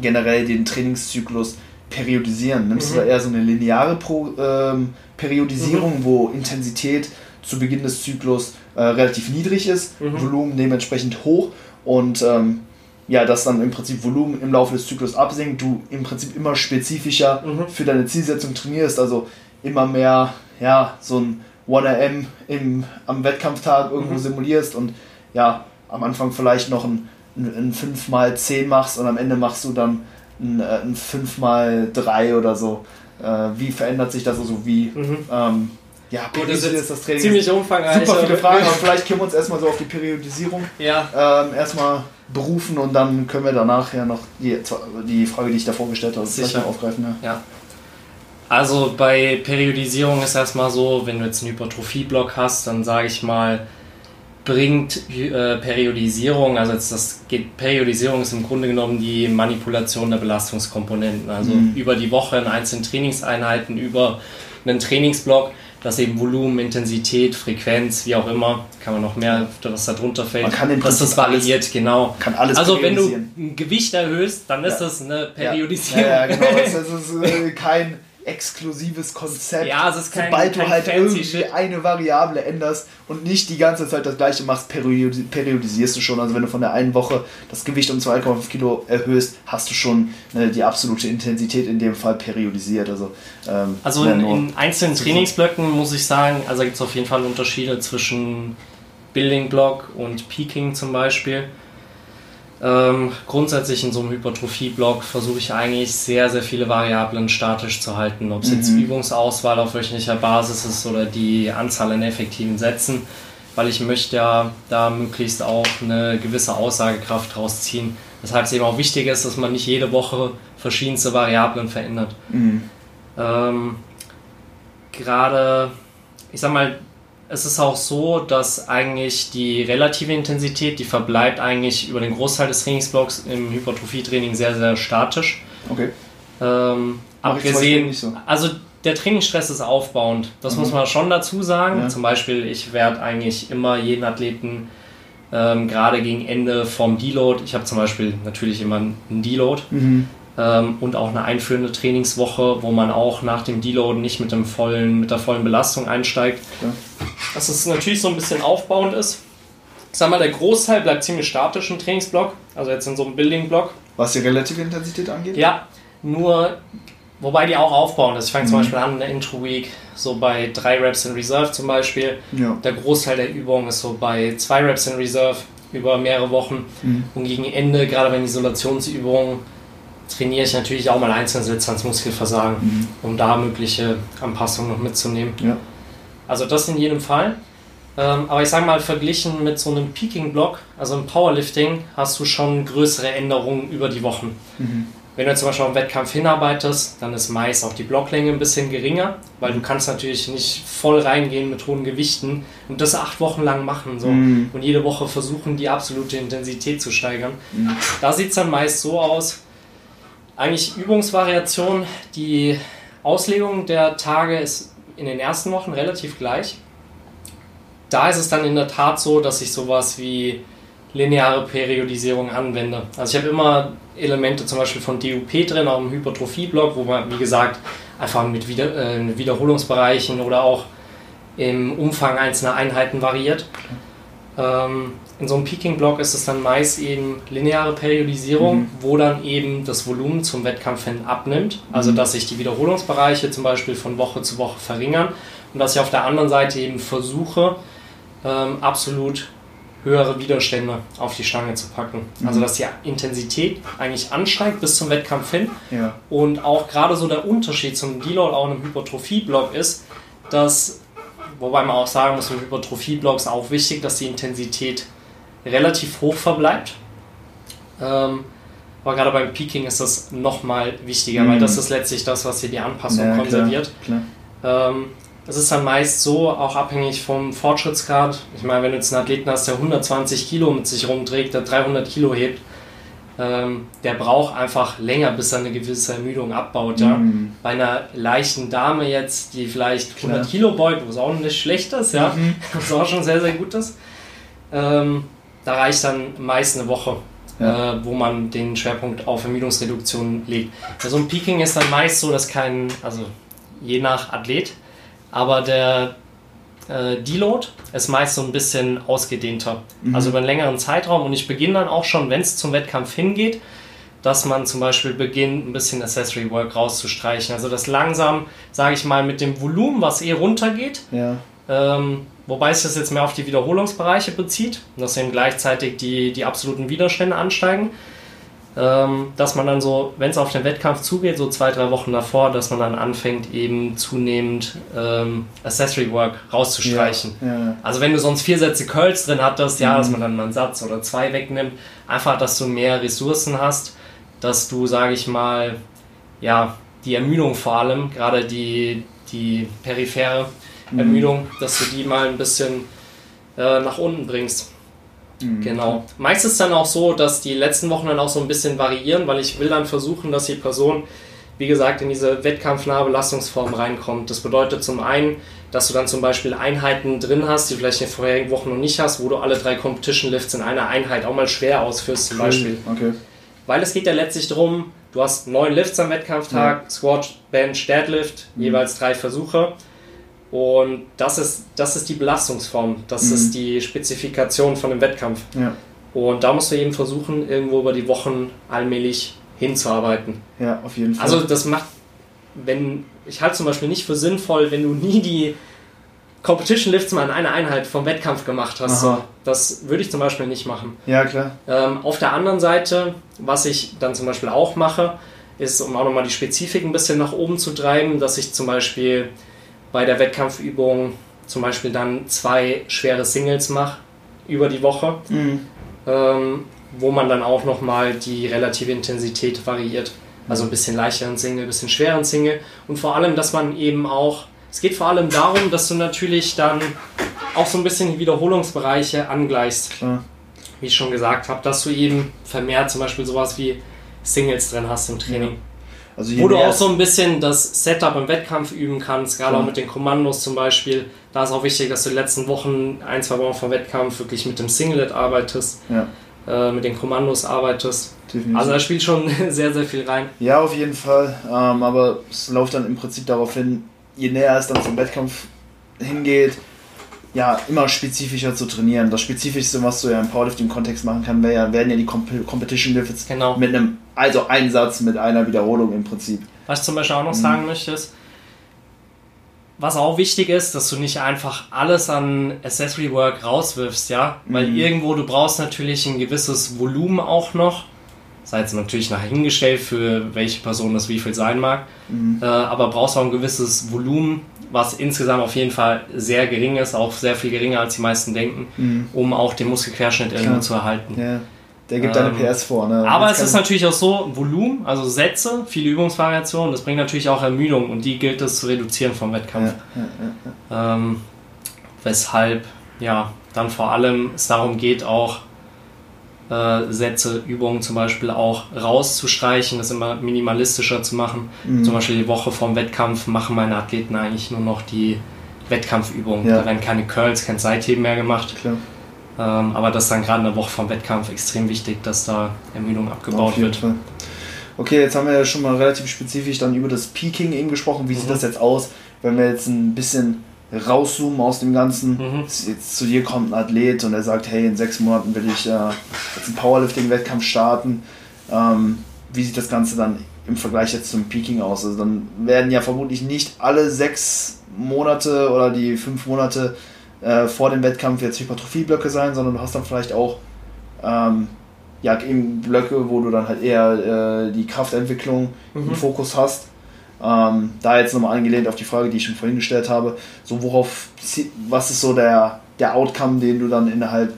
generell den Trainingszyklus periodisieren? Nimmst mhm. du da eher so eine lineare Pro, ähm, Periodisierung, mhm. wo Intensität zu Beginn des Zyklus äh, relativ niedrig ist, mhm. Volumen dementsprechend hoch und ähm, ja, dass dann im Prinzip Volumen im Laufe des Zyklus absinkt, du im Prinzip immer spezifischer mhm. für deine Zielsetzung trainierst, also immer mehr, ja, so ein 1RM im, am Wettkampftag irgendwo mhm. simulierst und ja, am Anfang vielleicht noch ein, ein 5x10 machst und am Ende machst du dann ein, äh, ein 5x3 oder so. Äh, wie verändert sich das also wie mhm. ähm, ja, Gut, das ist das Training. Ziemlich umfangreich. Super viele Fragen, aber vielleicht können wir uns erstmal so auf die Periodisierung ja. ähm, erstmal berufen und dann können wir danach ja noch die, die Frage, die ich davor gestellt habe, Sicher. aufgreifen. Ja. ja. Also bei Periodisierung ist erstmal so, wenn du jetzt einen Hypertrophie-Block hast, dann sage ich mal, bringt äh, Periodisierung, also jetzt das geht, Periodisierung ist im Grunde genommen die Manipulation der Belastungskomponenten, also mhm. über die Woche in einzelnen Trainingseinheiten, über einen Trainingsblock dass eben Volumen, Intensität, Frequenz, wie auch immer, kann man noch mehr, was da drunter fällt, man kann dass das variiert, alles, genau. Kann alles also wenn du ein Gewicht erhöhst, dann ist ja. das eine Periodisierung. Ja, ja, genau. Das ist äh, kein exklusives Konzept. Ja, es ist kein, Sobald kein du halt irgendwie Shit. eine Variable änderst und nicht die ganze Zeit das gleiche machst, periodisierst du schon. Also wenn du von der einen Woche das Gewicht um 2,5 Kilo erhöhst, hast du schon ne, die absolute Intensität in dem Fall periodisiert. Also, ähm, also in, in, einzelnen Trainingsblöcken muss ich sagen, also gibt es auf jeden Fall Unterschiede zwischen Building Block und Peaking zum Beispiel. Ähm, grundsätzlich in so einem Hypertrophie-Block versuche ich eigentlich sehr, sehr viele Variablen statisch zu halten. Ob es mhm. jetzt Übungsauswahl auf wöchentlicher Basis ist oder die Anzahl an effektiven Sätzen, weil ich möchte ja da möglichst auch eine gewisse Aussagekraft rausziehen. Weshalb es eben auch wichtig ist, dass man nicht jede Woche verschiedenste Variablen verändert. Mhm. Ähm, Gerade, ich sag mal, es ist auch so, dass eigentlich die relative Intensität, die verbleibt eigentlich über den Großteil des Trainingsblocks im Hypertrophie-Training sehr, sehr statisch. Okay. Ähm, abgesehen, so. also der Trainingsstress ist aufbauend. Das mhm. muss man schon dazu sagen. Ja. Zum Beispiel, ich werde eigentlich immer jeden Athleten ähm, gerade gegen Ende vom Deload, ich habe zum Beispiel natürlich immer einen Deload mhm. ähm, und auch eine einführende Trainingswoche, wo man auch nach dem Deload nicht mit, dem vollen, mit der vollen Belastung einsteigt. Ja. Dass es natürlich so ein bisschen aufbauend ist. Ich sag mal, der Großteil bleibt ziemlich statisch im Trainingsblock, also jetzt in so einem Building-Block. Was die relative Intensität angeht? Ja, nur Wobei die auch aufbauen. Das fängt mhm. zum Beispiel an in der Intro-Week, so bei drei Reps in Reserve zum Beispiel. Ja. Der Großteil der Übungen ist so bei zwei Reps in Reserve über mehrere Wochen. Mhm. Und gegen Ende, gerade bei den Isolationsübungen, trainiere ich natürlich auch mal Einzelsitz ans Muskelversagen, mhm. um da mögliche Anpassungen noch mitzunehmen. Ja. Also das in jedem Fall. Ähm, aber ich sage mal, verglichen mit so einem Peaking-Block, also im Powerlifting, hast du schon größere Änderungen über die Wochen. Mhm. Wenn du zum Beispiel auf Wettkampf hinarbeitest, dann ist meist auch die Blocklänge ein bisschen geringer, weil du kannst natürlich nicht voll reingehen mit hohen Gewichten und das acht Wochen lang machen so mm. und jede Woche versuchen, die absolute Intensität zu steigern. Mm. Da sieht es dann meist so aus, eigentlich Übungsvariation, die Auslegung der Tage ist in den ersten Wochen relativ gleich. Da ist es dann in der Tat so, dass ich sowas wie lineare Periodisierung anwende. Also ich habe immer Elemente zum Beispiel von DUP drin, auch im Hypertrophie-Block, wo man, wie gesagt, einfach mit Wieder äh, Wiederholungsbereichen oder auch im Umfang einzelner Einheiten variiert. Ähm, in so einem Peaking-Block ist es dann meist eben lineare Periodisierung, mhm. wo dann eben das Volumen zum Wettkampf hin abnimmt. Also mhm. dass sich die Wiederholungsbereiche zum Beispiel von Woche zu Woche verringern und dass ich auf der anderen Seite eben versuche, ähm, absolut höhere Widerstände auf die Stange zu packen. Mhm. Also dass die Intensität eigentlich ansteigt bis zum Wettkampf hin. Ja. Und auch gerade so der Unterschied zum Deload auch in einem Hypertrophie-Block ist, dass, wobei man auch sagen muss, im Hypertrophie-Block ist auch wichtig, dass die Intensität relativ hoch verbleibt. Ähm, aber gerade beim Peaking ist das nochmal wichtiger, mhm. weil das ist letztlich das, was hier die Anpassung ja, konserviert. Ähm, das ist dann meist so, auch abhängig vom Fortschrittsgrad. Ich meine, wenn du jetzt einen Athleten hast, der 120 Kilo mit sich rumträgt, der 300 Kilo hebt, ähm, der braucht einfach länger, bis er eine gewisse Ermüdung abbaut. Ja? Mhm. Bei einer leichten Dame jetzt, die vielleicht 100 Klar. Kilo beugt, was auch nicht schlecht ist, ja? Mhm. was auch schon sehr, sehr gut ist, ähm, da reicht dann meist eine Woche. Ja. Äh, wo man den Schwerpunkt auf Ermüdungsreduktion legt. Also ein Peaking ist dann meist so, dass kein, also je nach Athlet, aber der äh, Deload ist meist so ein bisschen ausgedehnter. Mhm. Also über einen längeren Zeitraum und ich beginne dann auch schon, wenn es zum Wettkampf hingeht, dass man zum Beispiel beginnt, ein bisschen Accessory Work rauszustreichen. Also das langsam, sage ich mal, mit dem Volumen, was eh runtergeht. Ja. Ähm, wobei es das jetzt mehr auf die Wiederholungsbereiche bezieht, dass eben gleichzeitig die, die absoluten Widerstände ansteigen ähm, dass man dann so, wenn es auf den Wettkampf zugeht, so zwei, drei Wochen davor, dass man dann anfängt, eben zunehmend ähm, Accessory Work rauszustreichen. Ja, ja. Also wenn du sonst vier Sätze Curls drin hattest, ja, mhm. dass man dann mal einen Satz oder zwei wegnimmt, einfach, dass du mehr Ressourcen hast, dass du, sage ich mal, ja, die Ermüdung vor allem, gerade die, die periphere mhm. Ermüdung, dass du die mal ein bisschen äh, nach unten bringst. Mhm. Genau. Meist ist es dann auch so, dass die letzten Wochen dann auch so ein bisschen variieren, weil ich will dann versuchen, dass die Person, wie gesagt, in diese wettkampfnahe Belastungsform reinkommt. Das bedeutet zum einen, dass du dann zum Beispiel Einheiten drin hast, die du vielleicht in den vorherigen Wochen noch nicht hast, wo du alle drei Competition Lifts in einer Einheit auch mal schwer ausführst zum Beispiel. Okay. Weil es geht ja letztlich darum, du hast neun Lifts am Wettkampftag, ja. Squat, Bench, Deadlift, mhm. jeweils drei Versuche. Und das ist, das ist die Belastungsform, das mhm. ist die Spezifikation von dem Wettkampf. Ja. Und da musst du eben versuchen, irgendwo über die Wochen allmählich hinzuarbeiten. Ja, auf jeden Fall. Also das macht, wenn, ich halte zum Beispiel nicht für sinnvoll, wenn du nie die Competition Lifts mal in einer Einheit vom Wettkampf gemacht hast. So. Das würde ich zum Beispiel nicht machen. Ja, klar. Ähm, auf der anderen Seite, was ich dann zum Beispiel auch mache, ist, um auch nochmal die Spezifik ein bisschen nach oben zu treiben, dass ich zum Beispiel bei der Wettkampfübung zum Beispiel dann zwei schwere Singles mache über die Woche, mhm. ähm, wo man dann auch nochmal die relative Intensität variiert. Also ein bisschen leichteren Single, ein bisschen schweren Single und vor allem, dass man eben auch, es geht vor allem darum, dass du natürlich dann auch so ein bisschen die Wiederholungsbereiche angleichst. Klar. Wie ich schon gesagt habe, dass du eben vermehrt zum Beispiel sowas wie Singles drin hast im Training. Ja. Also Wo du auch so ein bisschen das Setup im Wettkampf üben kannst, gerade auch mit den Kommandos zum Beispiel. Da ist auch wichtig, dass du die letzten Wochen, ein, zwei Wochen vom Wettkampf wirklich mit dem Singlet arbeitest, ja. äh, mit den Kommandos arbeitest. Definitiv. Also da spielt schon sehr, sehr viel rein. Ja, auf jeden Fall. Ähm, aber es läuft dann im Prinzip darauf hin, je näher es dann zum Wettkampf hingeht, ja, immer spezifischer zu trainieren. Das Spezifischste, was du ja im Powerlifting-Kontext machen kannst, wär ja, werden ja die Comp Competition Lifts genau. mit einem, also Einsatz mit einer Wiederholung im Prinzip. Was ich zum Beispiel auch noch mhm. sagen möchte, ist, was auch wichtig ist, dass du nicht einfach alles an Accessory Work rauswirfst, ja, weil mhm. irgendwo du brauchst natürlich ein gewisses Volumen auch noch sei jetzt natürlich nachher hingestellt, für welche Person das wie viel sein mag, mhm. äh, aber brauchst auch ein gewisses Volumen, was insgesamt auf jeden Fall sehr gering ist, auch sehr viel geringer als die meisten denken, mhm. um auch den Muskelquerschnitt irgendwo zu erhalten. Ja. Der gibt ähm, deine PS vor. Ne? Aber es ist natürlich auch so, Volumen, also Sätze, viele Übungsvariationen, das bringt natürlich auch Ermüdung und die gilt es zu reduzieren vom Wettkampf. Ja, ja, ähm, weshalb ja dann vor allem es darum geht, auch äh, Sätze, Übungen zum Beispiel auch rauszustreichen, das immer minimalistischer zu machen. Mhm. Zum Beispiel die Woche vorm Wettkampf machen meine Athleten eigentlich nur noch die Wettkampfübungen. Ja. Da werden keine Curls, kein Seitheben mehr gemacht. Ähm, aber das ist dann gerade in der Woche vom Wettkampf extrem wichtig, dass da Ermüdung abgebaut wird. Fall. Okay, jetzt haben wir ja schon mal relativ spezifisch dann über das Peaking eben gesprochen. Wie mhm. sieht das jetzt aus, wenn wir jetzt ein bisschen rauszoomen aus dem Ganzen. Mhm. Jetzt zu dir kommt ein Athlet und er sagt, hey, in sechs Monaten will ich äh, jetzt einen Powerlifting-Wettkampf starten. Ähm, wie sieht das Ganze dann im Vergleich jetzt zum Peaking aus? Also dann werden ja vermutlich nicht alle sechs Monate oder die fünf Monate äh, vor dem Wettkampf jetzt Hypertrophie-Blöcke sein, sondern du hast dann vielleicht auch ähm, ja, eben Blöcke, wo du dann halt eher äh, die Kraftentwicklung mhm. im Fokus hast. Ähm, da jetzt nochmal angelehnt auf die Frage, die ich schon vorhin gestellt habe, so worauf, was ist so der, der Outcome, den du dann innerhalb,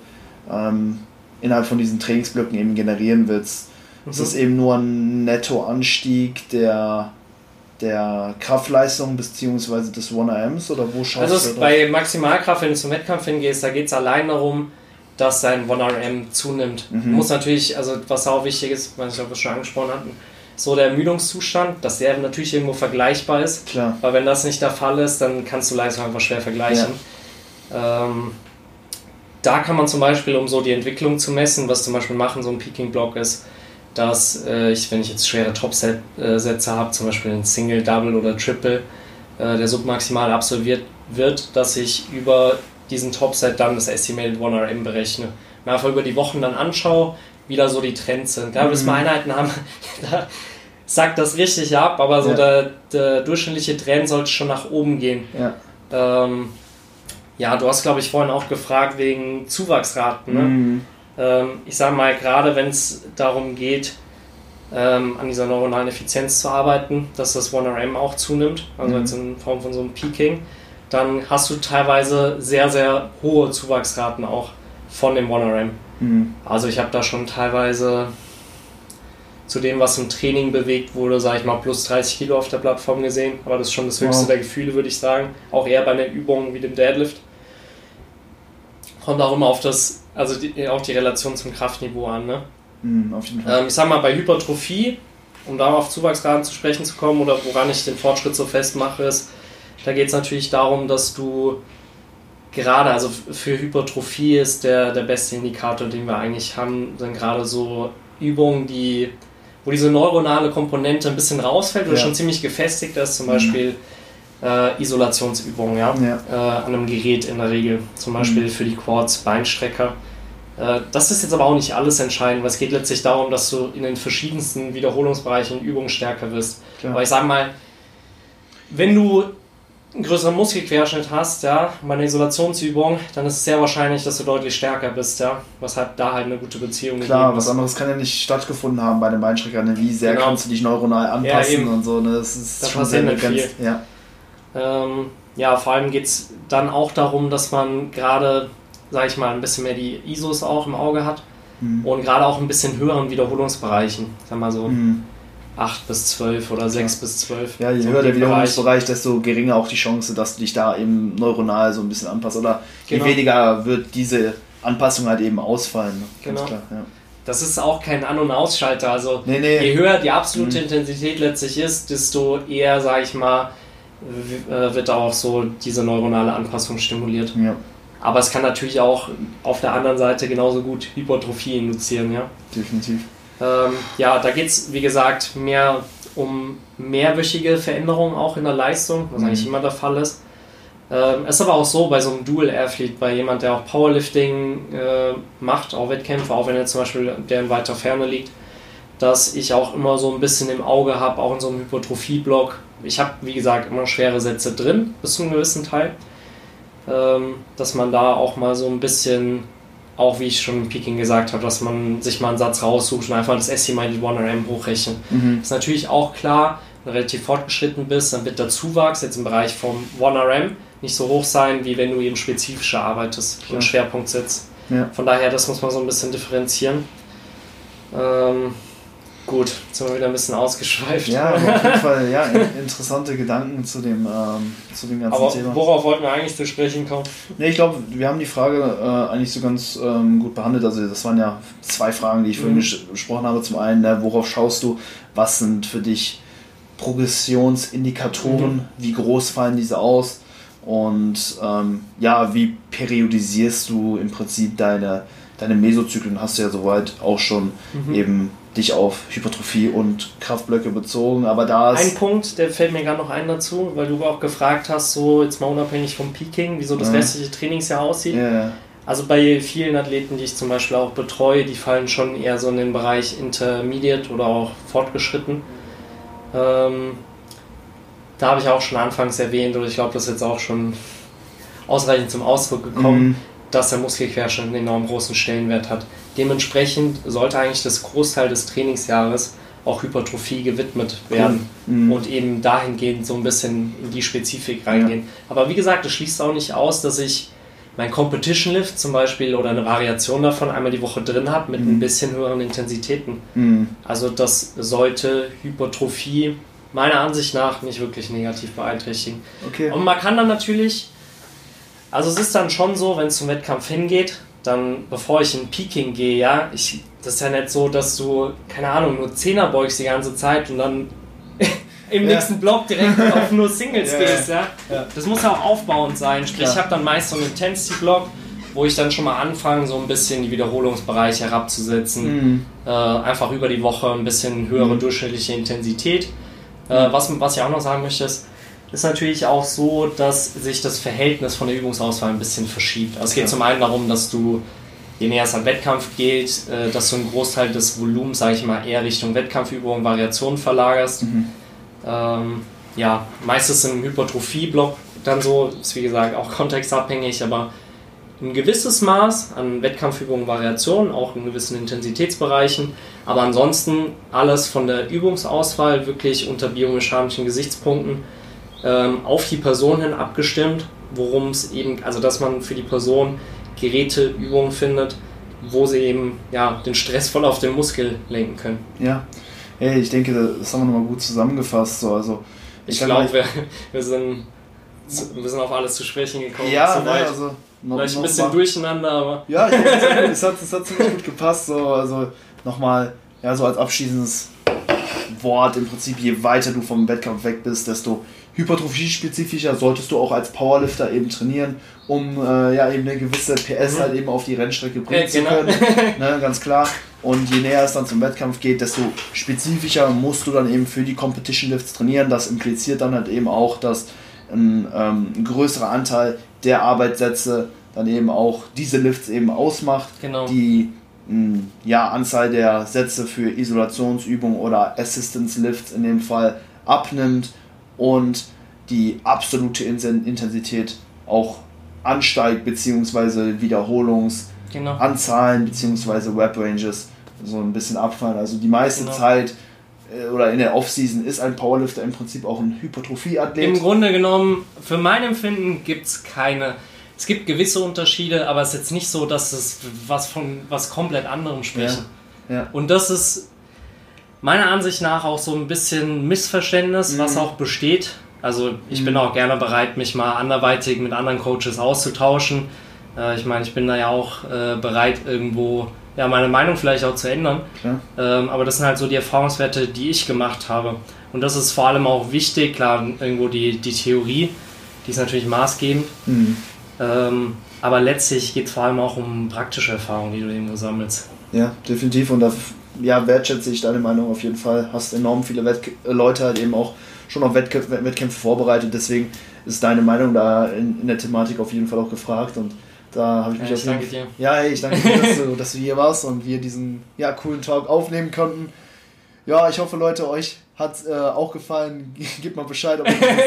ähm, innerhalb von diesen Trainingsblöcken eben generieren willst? Mhm. Ist das eben nur ein Nettoanstieg der, der Kraftleistung bzw. des 1RMs oder wo schaust also du? Also bei Maximalkraft, wenn du zum Wettkampf hingehst, da geht es allein darum, dass dein 1RM zunimmt. Mhm. Muss natürlich, also was auch wichtig ist, was ich auch schon angesprochen hatten, so der Ermüdungszustand, dass der natürlich irgendwo vergleichbar ist. Klar. Weil wenn das nicht der Fall ist, dann kannst du Leistung einfach schwer vergleichen. Ja. Ähm, da kann man zum Beispiel, um so die Entwicklung zu messen, was zum Beispiel machen so ein Peaking-Block ist, dass äh, ich, wenn ich jetzt schwere Top-Sätze habe, zum Beispiel ein Single, Double oder Triple, äh, der submaximal absolviert wird, dass ich über diesen Top-Set dann das Estimated 1RM berechne. Mir einfach über die Wochen dann anschaue, wie da so die Trends sind. Da, bis wir mhm. Einheiten haben, da sagt das richtig ab, aber so ja. der, der, durchschnittliche Trend sollte schon nach oben gehen. Ja, ähm, ja du hast, glaube ich, vorhin auch gefragt wegen Zuwachsraten. Ne? Mhm. Ähm, ich sage mal, gerade wenn es darum geht, ähm, an dieser neuronalen Effizienz zu arbeiten, dass das 1RM auch zunimmt, also mhm. jetzt in Form von so einem Peaking, dann hast du teilweise sehr, sehr hohe Zuwachsraten auch von dem 1RM. Mhm. Also ich habe da schon teilweise zu dem, was im Training bewegt wurde, sage ich mal, plus 30 Kilo auf der Plattform gesehen. Aber das ist schon das höchste wow. der Gefühle, würde ich sagen. Auch eher bei den Übungen wie dem Deadlift. Kommt auch immer auf das, also die, auch die Relation zum Kraftniveau an. Ne? Mhm, auf jeden Fall. Ähm, ich sag mal, bei Hypertrophie, um da auf Zuwachsraten zu sprechen zu kommen oder woran ich den Fortschritt so festmache, ist, da geht es natürlich darum, dass du gerade, also für Hypertrophie ist der, der beste Indikator, den wir eigentlich haben, sind gerade so Übungen, die, wo diese neuronale Komponente ein bisschen rausfällt oder ja. schon ziemlich gefestigt ist, zum Beispiel mhm. Äh, Isolationsübungen, ja, ja. Äh, an einem Gerät in der Regel, zum Beispiel mhm. für die Quads, Beinstrecker. Äh, das ist jetzt aber auch nicht alles entscheidend, weil es geht letztlich darum, dass du in den verschiedensten Wiederholungsbereichen Übungen stärker wirst. Klar. Aber ich sage mal, wenn du einen größeren Muskelquerschnitt hast, ja, bei einer Isolationsübung, dann ist es sehr wahrscheinlich, dass du deutlich stärker bist, ja, weshalb da halt eine gute Beziehung Klar, was anderes kann ja nicht stattgefunden haben bei den Beinstreckern, ne? wie sehr genau. kannst du dich neuronal anpassen ja, und so, ne? das ist das schon sehr begrenzt. Ja. Ähm, ja, vor allem geht es dann auch darum, dass man gerade, sag ich mal, ein bisschen mehr die ISOs auch im Auge hat mhm. und gerade auch ein bisschen höheren Wiederholungsbereichen, sag mal so. Mhm 8 bis 12 oder 6 ja. bis 12. Ja, je so höher der Wiederholungsbereich, desto geringer auch die Chance, dass du dich da eben neuronal so ein bisschen anpasst. Oder genau. je weniger wird diese Anpassung halt eben ausfallen. Genau. Klar, ja. das ist auch kein An- und Ausschalter. Also nee, nee. je höher die absolute mhm. Intensität letztlich ist, desto eher, sage ich mal, wird auch so diese neuronale Anpassung stimuliert. Ja. Aber es kann natürlich auch auf der anderen Seite genauso gut Hypertrophie induzieren, ja. Definitiv. Ähm, ja, da geht es, wie gesagt, mehr um mehrwöchige Veränderungen auch in der Leistung, was mhm. eigentlich immer der Fall ist. Ähm, ist aber auch so bei so einem Dual-Athlet, bei jemand, der auch Powerlifting äh, macht, auch Wettkämpfe, auch wenn er zum Beispiel der in weiter Ferne liegt, dass ich auch immer so ein bisschen im Auge habe, auch in so einem Hypertrophie-Block. Ich habe, wie gesagt, immer schwere Sätze drin, bis zu einem gewissen Teil. Ähm, dass man da auch mal so ein bisschen, auch wie ich schon im Peking gesagt habe, dass man sich mal einen Satz raussucht und einfach das Estimated 1RM hochrechnet. Mhm. Ist natürlich auch klar, wenn du relativ fortgeschritten bist, dann wird der Zuwachs jetzt im Bereich vom 1RM nicht so hoch sein, wie wenn du eben spezifischer arbeitest und Schwerpunkt setzt. Ja. Von daher, das muss man so ein bisschen differenzieren. Ähm, gut, jetzt sind wir wieder ein bisschen ausgeschweift. Ja, auf jeden Fall, ja, interessante Gedanken zu dem, ähm, zu dem ganzen Aber Thema. Worauf wollten wir eigentlich zu sprechen kommen? Nee, ich glaube, wir haben die Frage äh, eigentlich so ganz ähm, gut behandelt. Also, das waren ja zwei Fragen, die ich vorhin mhm. gesprochen habe. Zum einen, äh, worauf schaust du? Was sind für dich Progressionsindikatoren? Mhm. Wie groß fallen diese aus? Und ähm, ja, wie periodisierst du im Prinzip deine, deine Mesozyklen? Hast du ja soweit auch schon mhm. eben dich auf Hypertrophie und Kraftblöcke bezogen, aber da ist... Ein Punkt, der fällt mir gerade noch ein dazu, weil du auch gefragt hast, so jetzt mal unabhängig vom Peaking, wieso das ja. restliche Trainingsjahr aussieht. Ja. Also bei vielen Athleten, die ich zum Beispiel auch betreue, die fallen schon eher so in den Bereich Intermediate oder auch fortgeschritten. Ähm, da habe ich auch schon anfangs erwähnt, oder ich glaube, das ist jetzt auch schon ausreichend zum Ausdruck gekommen, mhm. Dass der Muskelquerschnitt einen enorm großen Stellenwert hat. Dementsprechend sollte eigentlich das Großteil des Trainingsjahres auch Hypertrophie gewidmet werden mhm. und eben dahingehend so ein bisschen in die Spezifik reingehen. Ja. Aber wie gesagt, das schließt auch nicht aus, dass ich mein Competition Lift zum Beispiel oder eine Variation davon einmal die Woche drin habe mit mhm. ein bisschen höheren Intensitäten. Mhm. Also das sollte Hypertrophie meiner Ansicht nach nicht wirklich negativ beeinträchtigen. Okay. Und man kann dann natürlich, also es ist dann schon so, wenn es zum Wettkampf hingeht, dann bevor ich in Peking gehe, ja, ich, das ist ja nicht so, dass du, keine Ahnung, nur Zehner beugst die ganze Zeit und dann im ja. nächsten Block direkt auf nur Singles ja, gehst, ja. ja. Das muss ja auch aufbauend sein. Sprich, ich habe dann meist so einen Intensity-Block, wo ich dann schon mal anfange, so ein bisschen die Wiederholungsbereiche herabzusetzen. Mhm. Äh, einfach über die Woche ein bisschen höhere mhm. durchschnittliche Intensität. Äh, was, was ich auch noch sagen möchte, ist, ist natürlich auch so, dass sich das Verhältnis von der Übungsauswahl ein bisschen verschiebt. Also es geht zum einen darum, dass du, je näher es an Wettkampf geht, äh, dass du einen Großteil des Volumens, sage ich mal, eher Richtung Wettkampfübungen, Variationen verlagerst. Mhm. Ähm, ja, meistens im Hypertrophie-Block dann so, ist wie gesagt auch kontextabhängig, aber ein gewisses Maß an Wettkampfübungen, Variationen, auch in gewissen Intensitätsbereichen, aber ansonsten alles von der Übungsauswahl wirklich unter biomechanischen Gesichtspunkten ähm, auf die Person hin abgestimmt, worum es eben, also dass man für die Person Geräteübungen findet, wo sie eben ja, den Stress voll auf den Muskel lenken können. Ja, hey, ich denke, das haben wir nochmal gut zusammengefasst. So. Also, ich, ich glaube, wir, wir, sind, wir sind auf alles zu sprechen gekommen. Ja, ne, also noch, Vielleicht ein bisschen mal. durcheinander, aber. Ja, ich es, hat, es hat ziemlich gut gepasst. So. Also nochmal, ja, so als abschließendes Wort im Prinzip, je weiter du vom Wettkampf weg bist, desto hypertrophie-spezifischer solltest du auch als Powerlifter eben trainieren, um äh, ja eben eine gewisse PS mhm. halt eben auf die Rennstrecke bringen ja, genau. zu können. ne, ganz klar. Und je näher es dann zum Wettkampf geht, desto spezifischer musst du dann eben für die Competition Lifts trainieren. Das impliziert dann halt eben auch, dass ein, ähm, ein größerer Anteil der Arbeitssätze dann eben auch diese Lifts eben ausmacht, genau. die mh, ja, Anzahl der Sätze für Isolationsübungen oder Assistance Lifts in dem Fall abnimmt und die absolute Intensität auch ansteigt, beziehungsweise Wiederholungsanzahlen, genau. beziehungsweise Web Ranges so ein bisschen abfallen. Also die meiste genau. Zeit äh, oder in der Offseason ist ein Powerlifter im Prinzip auch ein Hypertrophie-Athlet. Im Grunde genommen, für mein Empfinden gibt es keine. Es gibt gewisse Unterschiede, aber es ist jetzt nicht so, dass es was von was komplett anderem spricht. Ja. Ja. Und das ist meiner Ansicht nach auch so ein bisschen Missverständnis, mhm. was auch besteht. Also ich mhm. bin auch gerne bereit, mich mal anderweitig mit anderen Coaches auszutauschen. Äh, ich meine, ich bin da ja auch äh, bereit, irgendwo ja, meine Meinung vielleicht auch zu ändern. Ähm, aber das sind halt so die Erfahrungswerte, die ich gemacht habe. Und das ist vor allem auch wichtig, klar, irgendwo die, die Theorie, die ist natürlich maßgebend. Mhm. Ähm, aber letztlich geht es vor allem auch um praktische Erfahrungen, die du eben sammelst. Ja, definitiv. Und da ja, wertschätze ich deine Meinung auf jeden Fall. Hast enorm viele Wettk äh, Leute halt eben auch schon auf Wettkämpfe, Wettkämpfe vorbereitet. Deswegen ist deine Meinung da in, in, der Thematik auf jeden Fall auch gefragt. Und da habe ich mich ja, ich danke dir. Ja, hey, ich danke dir, dass du, dass du hier warst und wir diesen ja, coolen Talk aufnehmen konnten. Ja, ich hoffe, Leute, euch hat äh, auch gefallen. Gebt mal Bescheid, ob ihr dieses,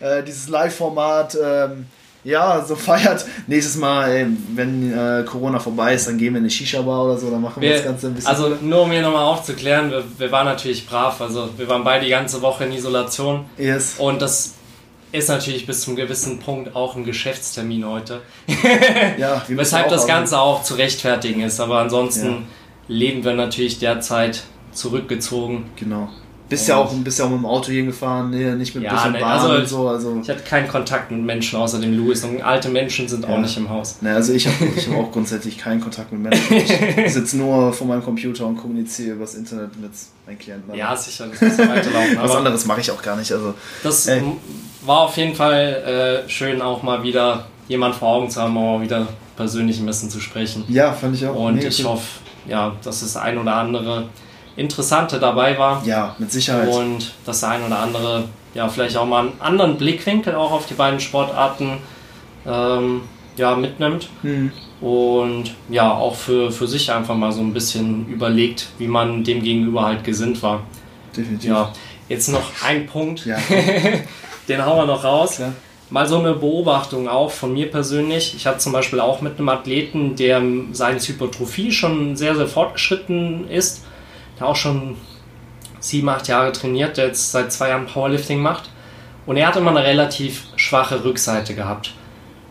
äh, dieses Live-Format ähm, ja, so feiert. Nächstes Mal, ey, wenn äh, Corona vorbei ist, dann gehen wir in eine Shisha-Bar oder so, dann machen wir, wir, das Ganze ein bisschen. Also nur um hier nochmal aufzuklären, wir, wir waren natürlich brav, also wir waren beide die ganze Woche in Isolation. Yes. Und das ist natürlich bis zum gewissen Punkt auch ein Geschäftstermin heute. ja, Weshalb das Ganze auch zu rechtfertigen ist, aber ansonsten ja. leben wir natürlich derzeit zurückgezogen. Genau. Bist ja, auch, bist ja auch mit dem Auto hingefahren, nicht mit ja, Bus und Bahn also, und so. Also. Ich hatte keinen Kontakt mit Menschen außer dem Louis und alte Menschen sind ja. auch nicht im Haus. Ne, also ich habe ich hab auch grundsätzlich keinen Kontakt mit Menschen. Ich sitze nur vor meinem Computer und kommuniziere übers Internet mit meinen Klienten. Ja, sicher, das muss weiterlaufen. Was anderes mache ich auch gar nicht. Also, das ey. war auf jeden Fall äh, schön, auch mal wieder jemand vor Augen zu haben, auch wieder persönlich ein bisschen zu sprechen. Ja, fand ich auch. Und nee, ich hoffe, ja, dass das ein oder andere Interessante dabei war. Ja, mit Sicherheit. Und das ein oder andere, ja, vielleicht auch mal einen anderen Blickwinkel auch auf die beiden Sportarten ähm, ja, mitnimmt. Mhm. Und ja, auch für, für sich einfach mal so ein bisschen überlegt, wie man dem gegenüber halt gesinnt war. Definitiv. Ja, jetzt noch ein Punkt. Ja. Den hauen wir noch raus. Klar. Mal so eine Beobachtung auch von mir persönlich. Ich hatte zum Beispiel auch mit einem Athleten, der seine Hypertrophie schon sehr, sehr fortgeschritten ist der auch schon sieben, acht Jahre trainiert, der jetzt seit zwei Jahren Powerlifting macht. Und er hat immer eine relativ schwache Rückseite gehabt.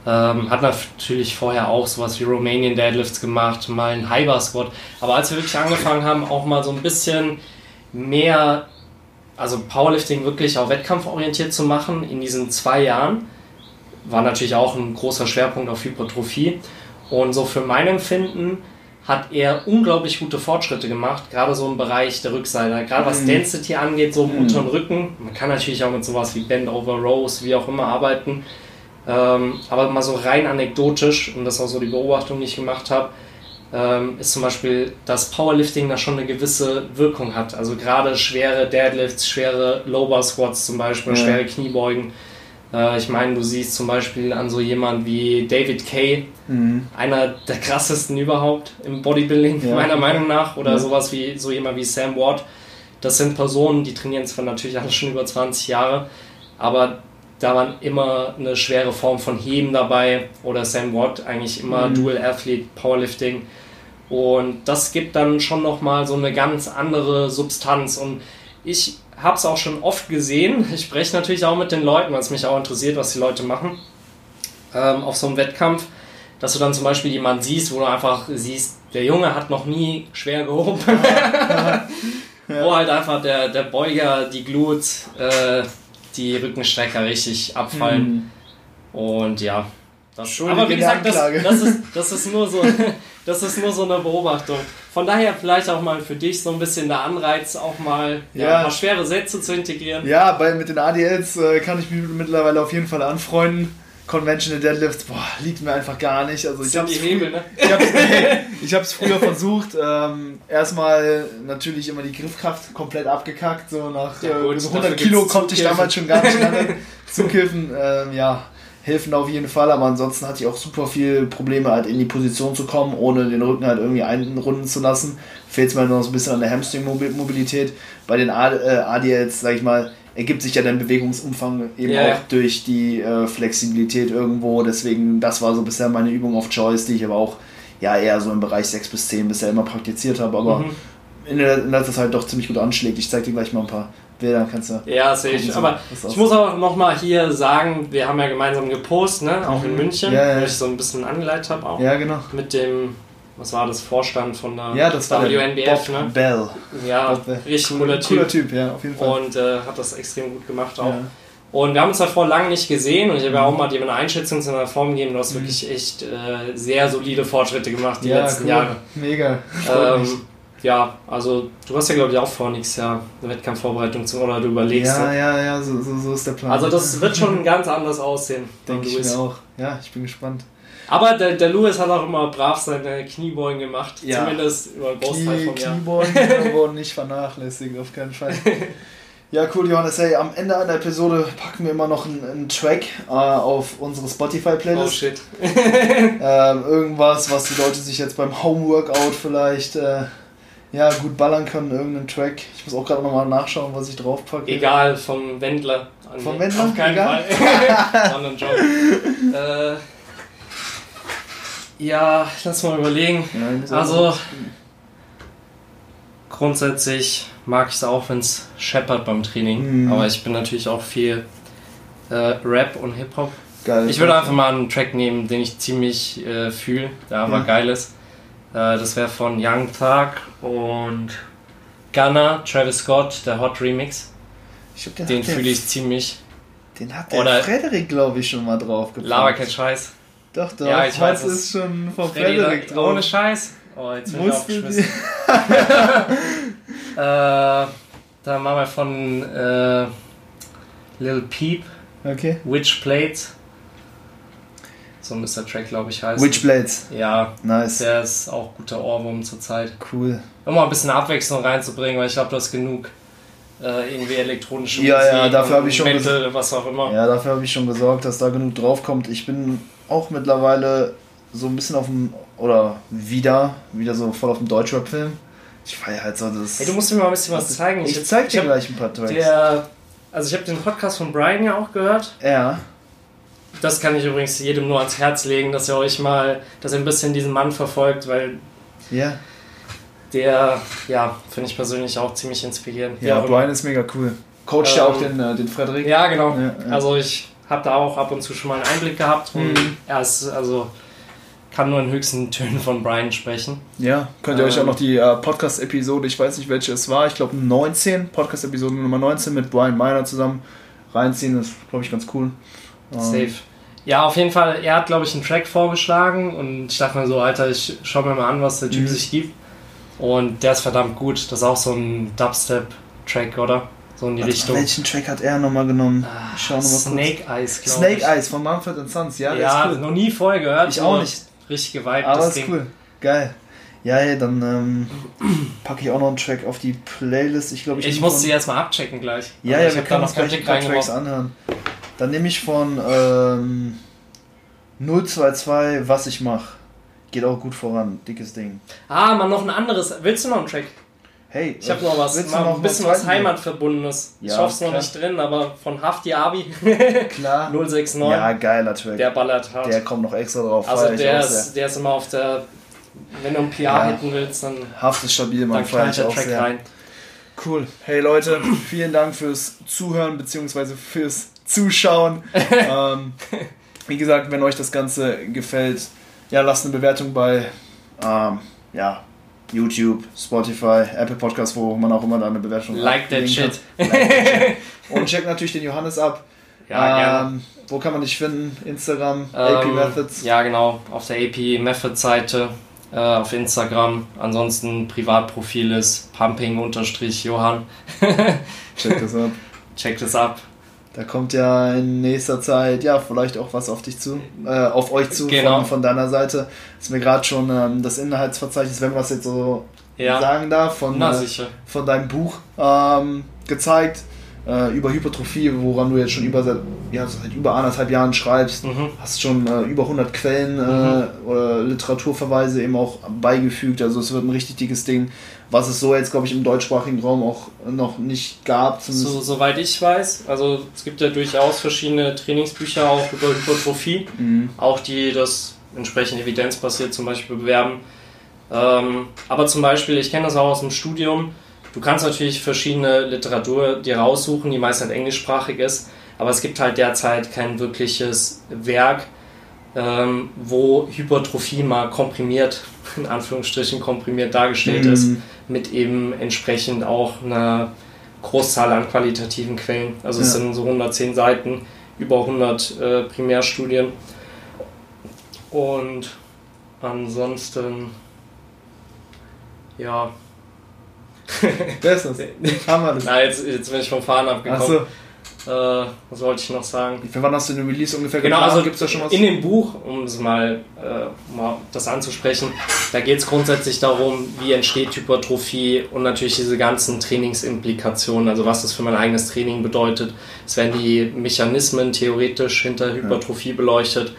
Ähm, hat natürlich vorher auch sowas wie Romanian Deadlifts gemacht, mal einen Bar Squat. Aber als wir wirklich angefangen haben, auch mal so ein bisschen mehr, also Powerlifting wirklich auch wettkampforientiert zu machen in diesen zwei Jahren, war natürlich auch ein großer Schwerpunkt auf Hypertrophie. Und so für mein Empfinden hat er unglaublich gute Fortschritte gemacht, gerade so im Bereich der Rückseite. Gerade was mhm. Density angeht, so im mhm. unteren Rücken. Man kann natürlich auch mit sowas wie Bend over Rows, wie auch immer arbeiten. Ähm, aber mal so rein anekdotisch, und das ist auch so die Beobachtung, die ich gemacht habe, ähm, ist zum Beispiel, dass Powerlifting da schon eine gewisse Wirkung hat. Also gerade schwere Deadlifts, schwere Low Bar Squats zum Beispiel, ja. schwere Kniebeugen ich meine, du siehst zum Beispiel an so jemand wie David Kay, mhm. einer der krassesten überhaupt im Bodybuilding, ja. meiner Meinung nach, oder ja. sowas wie so jemand wie Sam Ward. Das sind Personen, die trainieren zwar natürlich alle schon über 20 Jahre, aber da war immer eine schwere Form von Heben dabei oder Sam Watt eigentlich immer mhm. Dual Athlete Powerlifting und das gibt dann schon nochmal so eine ganz andere Substanz und ich habe es auch schon oft gesehen. Ich spreche natürlich auch mit den Leuten, weil es mich auch interessiert, was die Leute machen ähm, auf so einem Wettkampf. Dass du dann zum Beispiel jemanden siehst, wo du einfach siehst, der Junge hat noch nie schwer gehoben. Ja. ja. Wo halt einfach der, der Beuger, die Glut, äh, die Rückenstrecker richtig abfallen. Mhm. Und ja, das, aber wie gesagt, das, das, ist, das, ist nur so, das ist nur so eine Beobachtung. Von daher vielleicht auch mal für dich so ein bisschen der Anreiz, auch mal ja. Ja, ein paar schwere Sätze zu integrieren. Ja, bei, mit den ADLs äh, kann ich mich mittlerweile auf jeden Fall anfreunden. Conventional Deadlifts, boah, liegt mir einfach gar nicht. Also ich habe Hebel, ne? Ich habe es früher versucht. Ähm, erstmal natürlich immer die Griffkraft komplett abgekackt. So nach ja, gut, äh, so 100 Kilo konnte ich damals schon gar nicht mehr zukiffen. Ähm, ja, helfen auf jeden Fall, aber ansonsten hatte ich auch super viel Probleme, halt in die Position zu kommen, ohne den Rücken halt irgendwie einrunden zu lassen. Fehlt es mir noch so ein bisschen an der Hamstring-Mobilität. Bei den ADLs, sag ich mal, ergibt sich ja dein Bewegungsumfang eben yeah. auch durch die äh, Flexibilität irgendwo. Deswegen, das war so bisher meine Übung of Choice, die ich aber auch ja eher so im Bereich 6 bis 10 bisher immer praktiziert habe, aber mhm. in letzter Zeit doch ziemlich gut anschlägt. Ich zeige dir gleich mal ein paar Bilder kannst du. Ja, sehe ich. Aber ich muss auch nochmal hier sagen, wir haben ja gemeinsam gepostet, ne? auch in mhm. München, ja, ja. wo ich so ein bisschen angeleitet habe auch. Ja, genau. Mit dem, was war das, Vorstand von der ja, das war WNBF, Bob ne? Bell. Ja, richtig cooler Typ. Cooler Typ, ja, auf jeden Fall. Und äh, hat das extrem gut gemacht auch. Ja. Und wir haben uns davor lange nicht gesehen und ich habe ja auch mal dir eine Einschätzung zu einer Form gegeben. Du hast mhm. wirklich echt äh, sehr solide Fortschritte gemacht die ja, letzten cool. Jahre. Mega. Ähm, ja, also du hast ja glaube ich auch vor nächstes Jahr eine Wettkampfvorbereitung zu oder du überlegst. Ja, ja, ja, so, so, so ist der Plan. Also das wird schon ganz anders aussehen. Denke ich mir auch. Ja, ich bin gespannt. Aber der, der Louis hat auch immer brav seine Kniebeugen gemacht. Ja. Zumindest über einen Großteil Knie, vom Jahr. Kniebeugen wurden nicht vernachlässigt, auf keinen Fall. Ja, cool, Johannes. Hey, am Ende einer Episode packen wir immer noch einen, einen Track äh, auf unsere Spotify-Playlist. Oh shit. ähm, irgendwas, was die Leute sich jetzt beim Homeworkout vielleicht äh, ja, gut ballern können, irgendeinen Track. Ich muss auch gerade nochmal nachschauen, was ich drauf packe. Egal, vom Wendler. Vom Wendler? Auf keinen Egal. Fall. Anderen Job. äh, ja, lass mal überlegen. Ja, also, grundsätzlich mag ich es auch, wenn es scheppert beim Training. Mhm. Aber ich bin natürlich auch viel äh, Rap und Hip-Hop. Geil. Ich würde einfach mal einen Track nehmen, den ich ziemlich äh, fühle, der aber ja. geil ist. Äh, das wäre von Young Thug und Gunner, Travis Scott, der Hot Remix. Glaub, den, den fühle ich ziemlich. Den hat der Oder Frederik, glaube ich, schon mal drauf gepackt. Laber kein Scheiß. Doch, doch. Ja, ich weiß, das ist schon von Frederik drauf. Ohne Scheiß. Oh, jetzt bin ich aufgeschmissen. äh, dann machen wir von äh, Lil Peep. Okay. Witch Plates. So der Track, glaube ich, heißen. Witch Blades. Ja. Nice. Der ist auch guter Ohrwurm zurzeit. Cool. Um mal ein bisschen Abwechslung reinzubringen, weil ich glaube, du hast genug äh, irgendwie elektronische ja, Musik. Ja, dafür habe ich schon Metal, was auch immer. Ja, dafür habe ich schon gesorgt, dass da genug drauf kommt. Ich bin auch mittlerweile so ein bisschen auf dem, oder wieder, wieder so voll auf dem Deutschrap-Film. Ich feiere halt so das. Hey, du musst mir mal ein bisschen was zeigen. Ich, ich zeig dir gleich ein paar Tracks. Der, also ich habe den Podcast von Brian ja auch gehört. Ja. Das kann ich übrigens jedem nur ans Herz legen, dass ihr euch mal, dass ihr ein bisschen diesen Mann verfolgt, weil ja. der, ja, finde ich persönlich auch ziemlich inspirierend. Ja, Brian ist mega cool. Coacht ähm, ja auch den, äh, den Frederik. Ja, genau. Ja, ja. Also ich habe da auch ab und zu schon mal einen Einblick gehabt und mhm. er ist, also kann nur in höchsten Tönen von Brian sprechen. Ja, könnt ihr ähm, euch auch noch die äh, Podcast-Episode, ich weiß nicht welche es war, ich glaube 19, Podcast-Episode Nummer 19 mit Brian Meiner zusammen reinziehen, das ist glaube ich ganz cool. Ähm, Safe. Ja, auf jeden Fall, er hat glaube ich einen Track vorgeschlagen und ich dachte mir so, Alter, ich schau mir mal an, was der Typ mhm. sich gibt. Und der ist verdammt gut, das ist auch so ein Dubstep-Track, oder? So in die Warte, Richtung. Welchen Track hat er nochmal genommen? Ah, ich schau nochmal Snake kurz. Eyes, glaube ich. Snake Eyes von Mumford Sons, ja, ja cool. noch nie vorher gehört. Ich auch nicht richtig geweibt. Aber ist Ding. cool. Geil. Ja, ey, dann ähm, packe ich auch noch einen Track auf die Playlist. Ich glaube, ich, ich muss sie erstmal abchecken gleich. Ja, also ja, wir können uns gleich ein paar Tracks anhören. Dann nehme ich von ähm, 022 Was ich mache. Geht auch gut voran, dickes Ding. Ah, mal noch ein anderes. Willst du noch einen Track? Hey, ich habe noch was, mal noch ein bisschen was Heimatverbundenes. Ja, ich hoffe es noch nicht drin, aber von Hafti Abi. klar. 069. Ja, geiler Track. Der ballert hart. Der kommt noch extra drauf. Also der ist, der ist immer auf der. Wenn du ein PR ja. hitten willst, dann. Haft ist stabil, man feiert der Track sehr. rein. Cool. Hey Leute, vielen Dank fürs Zuhören bzw. fürs Zuschauen. ähm, wie gesagt, wenn euch das Ganze gefällt, ja, lasst eine Bewertung bei ähm, ja, YouTube, Spotify, Apple Podcasts, wo man auch immer da eine Bewertung Like that shit. Like that shit. Und check natürlich den Johannes ab. Ja, ähm, Wo kann man dich finden? Instagram, ähm, AP Methods? Ja, genau. Auf der AP Methods Seite. Äh, auf Instagram. Ansonsten Privatprofil ist pumping-johann. check das ab. Check das ab. Da kommt ja in nächster Zeit ja vielleicht auch was auf dich zu, äh, auf euch zu genau. von, von deiner Seite. Ist mir gerade schon ähm, das Inhaltsverzeichnis, wenn man es jetzt so ja. sagen darf, von, Na, äh, von deinem Buch ähm, gezeigt äh, über Hypertrophie, woran du jetzt schon über, ja, seit über anderthalb Jahren schreibst. Mhm. Hast schon äh, über 100 Quellen äh, mhm. oder Literaturverweise eben auch beigefügt. Also es wird ein richtig dickes Ding, was es so jetzt, glaube ich, im deutschsprachigen Raum auch noch nicht gab. So, soweit ich weiß. Also es gibt ja durchaus verschiedene Trainingsbücher auch über Hypertrophie, mhm. auch die das entsprechend evidenzbasiert zum Beispiel bewerben. Ähm, aber zum Beispiel, ich kenne das auch aus dem Studium, Du kannst natürlich verschiedene Literatur dir raussuchen, die meist halt englischsprachig ist, aber es gibt halt derzeit kein wirkliches Werk, ähm, wo Hypertrophie mal komprimiert, in Anführungsstrichen komprimiert dargestellt mm. ist, mit eben entsprechend auch einer Großzahl an qualitativen Quellen. Also es sind so 110 Seiten, über 100 äh, Primärstudien. Und ansonsten, ja. Wer ist das? Haben wir das? Na, jetzt, jetzt bin ich vom Fahren abgekommen. Ach so. Äh, was wollte ich noch sagen? Für wann hast du den Release ungefähr genau, geplant? Also Gibt's da schon was? In dem Buch, um es mal, äh, mal das anzusprechen, da geht es grundsätzlich darum, wie entsteht Hypertrophie und natürlich diese ganzen Trainingsimplikationen, also was das für mein eigenes Training bedeutet. Es werden die Mechanismen theoretisch hinter Hypertrophie ja. beleuchtet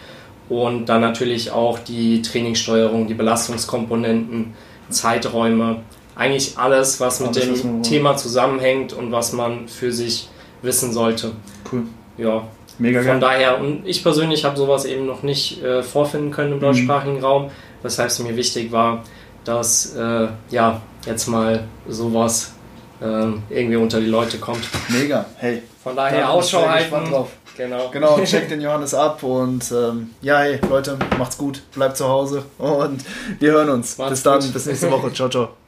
und dann natürlich auch die Trainingssteuerung, die Belastungskomponenten, Zeiträume, eigentlich alles, was mit alles, dem Thema zusammenhängt und was man für sich wissen sollte. Cool. Ja. Mega geil. Von daher, und ich persönlich habe sowas eben noch nicht äh, vorfinden können im mhm. deutschsprachigen. Raum, weshalb es mir wichtig war, dass äh, ja jetzt mal sowas äh, irgendwie unter die Leute kommt. Mega, hey. Von daher Ausschau halten. Drauf. Genau. Genau, checkt den Johannes ab und ähm, ja, hey, Leute, macht's gut, bleibt zu Hause und wir hören uns. Macht's bis dann, gut. bis nächste Woche. Ciao, ciao.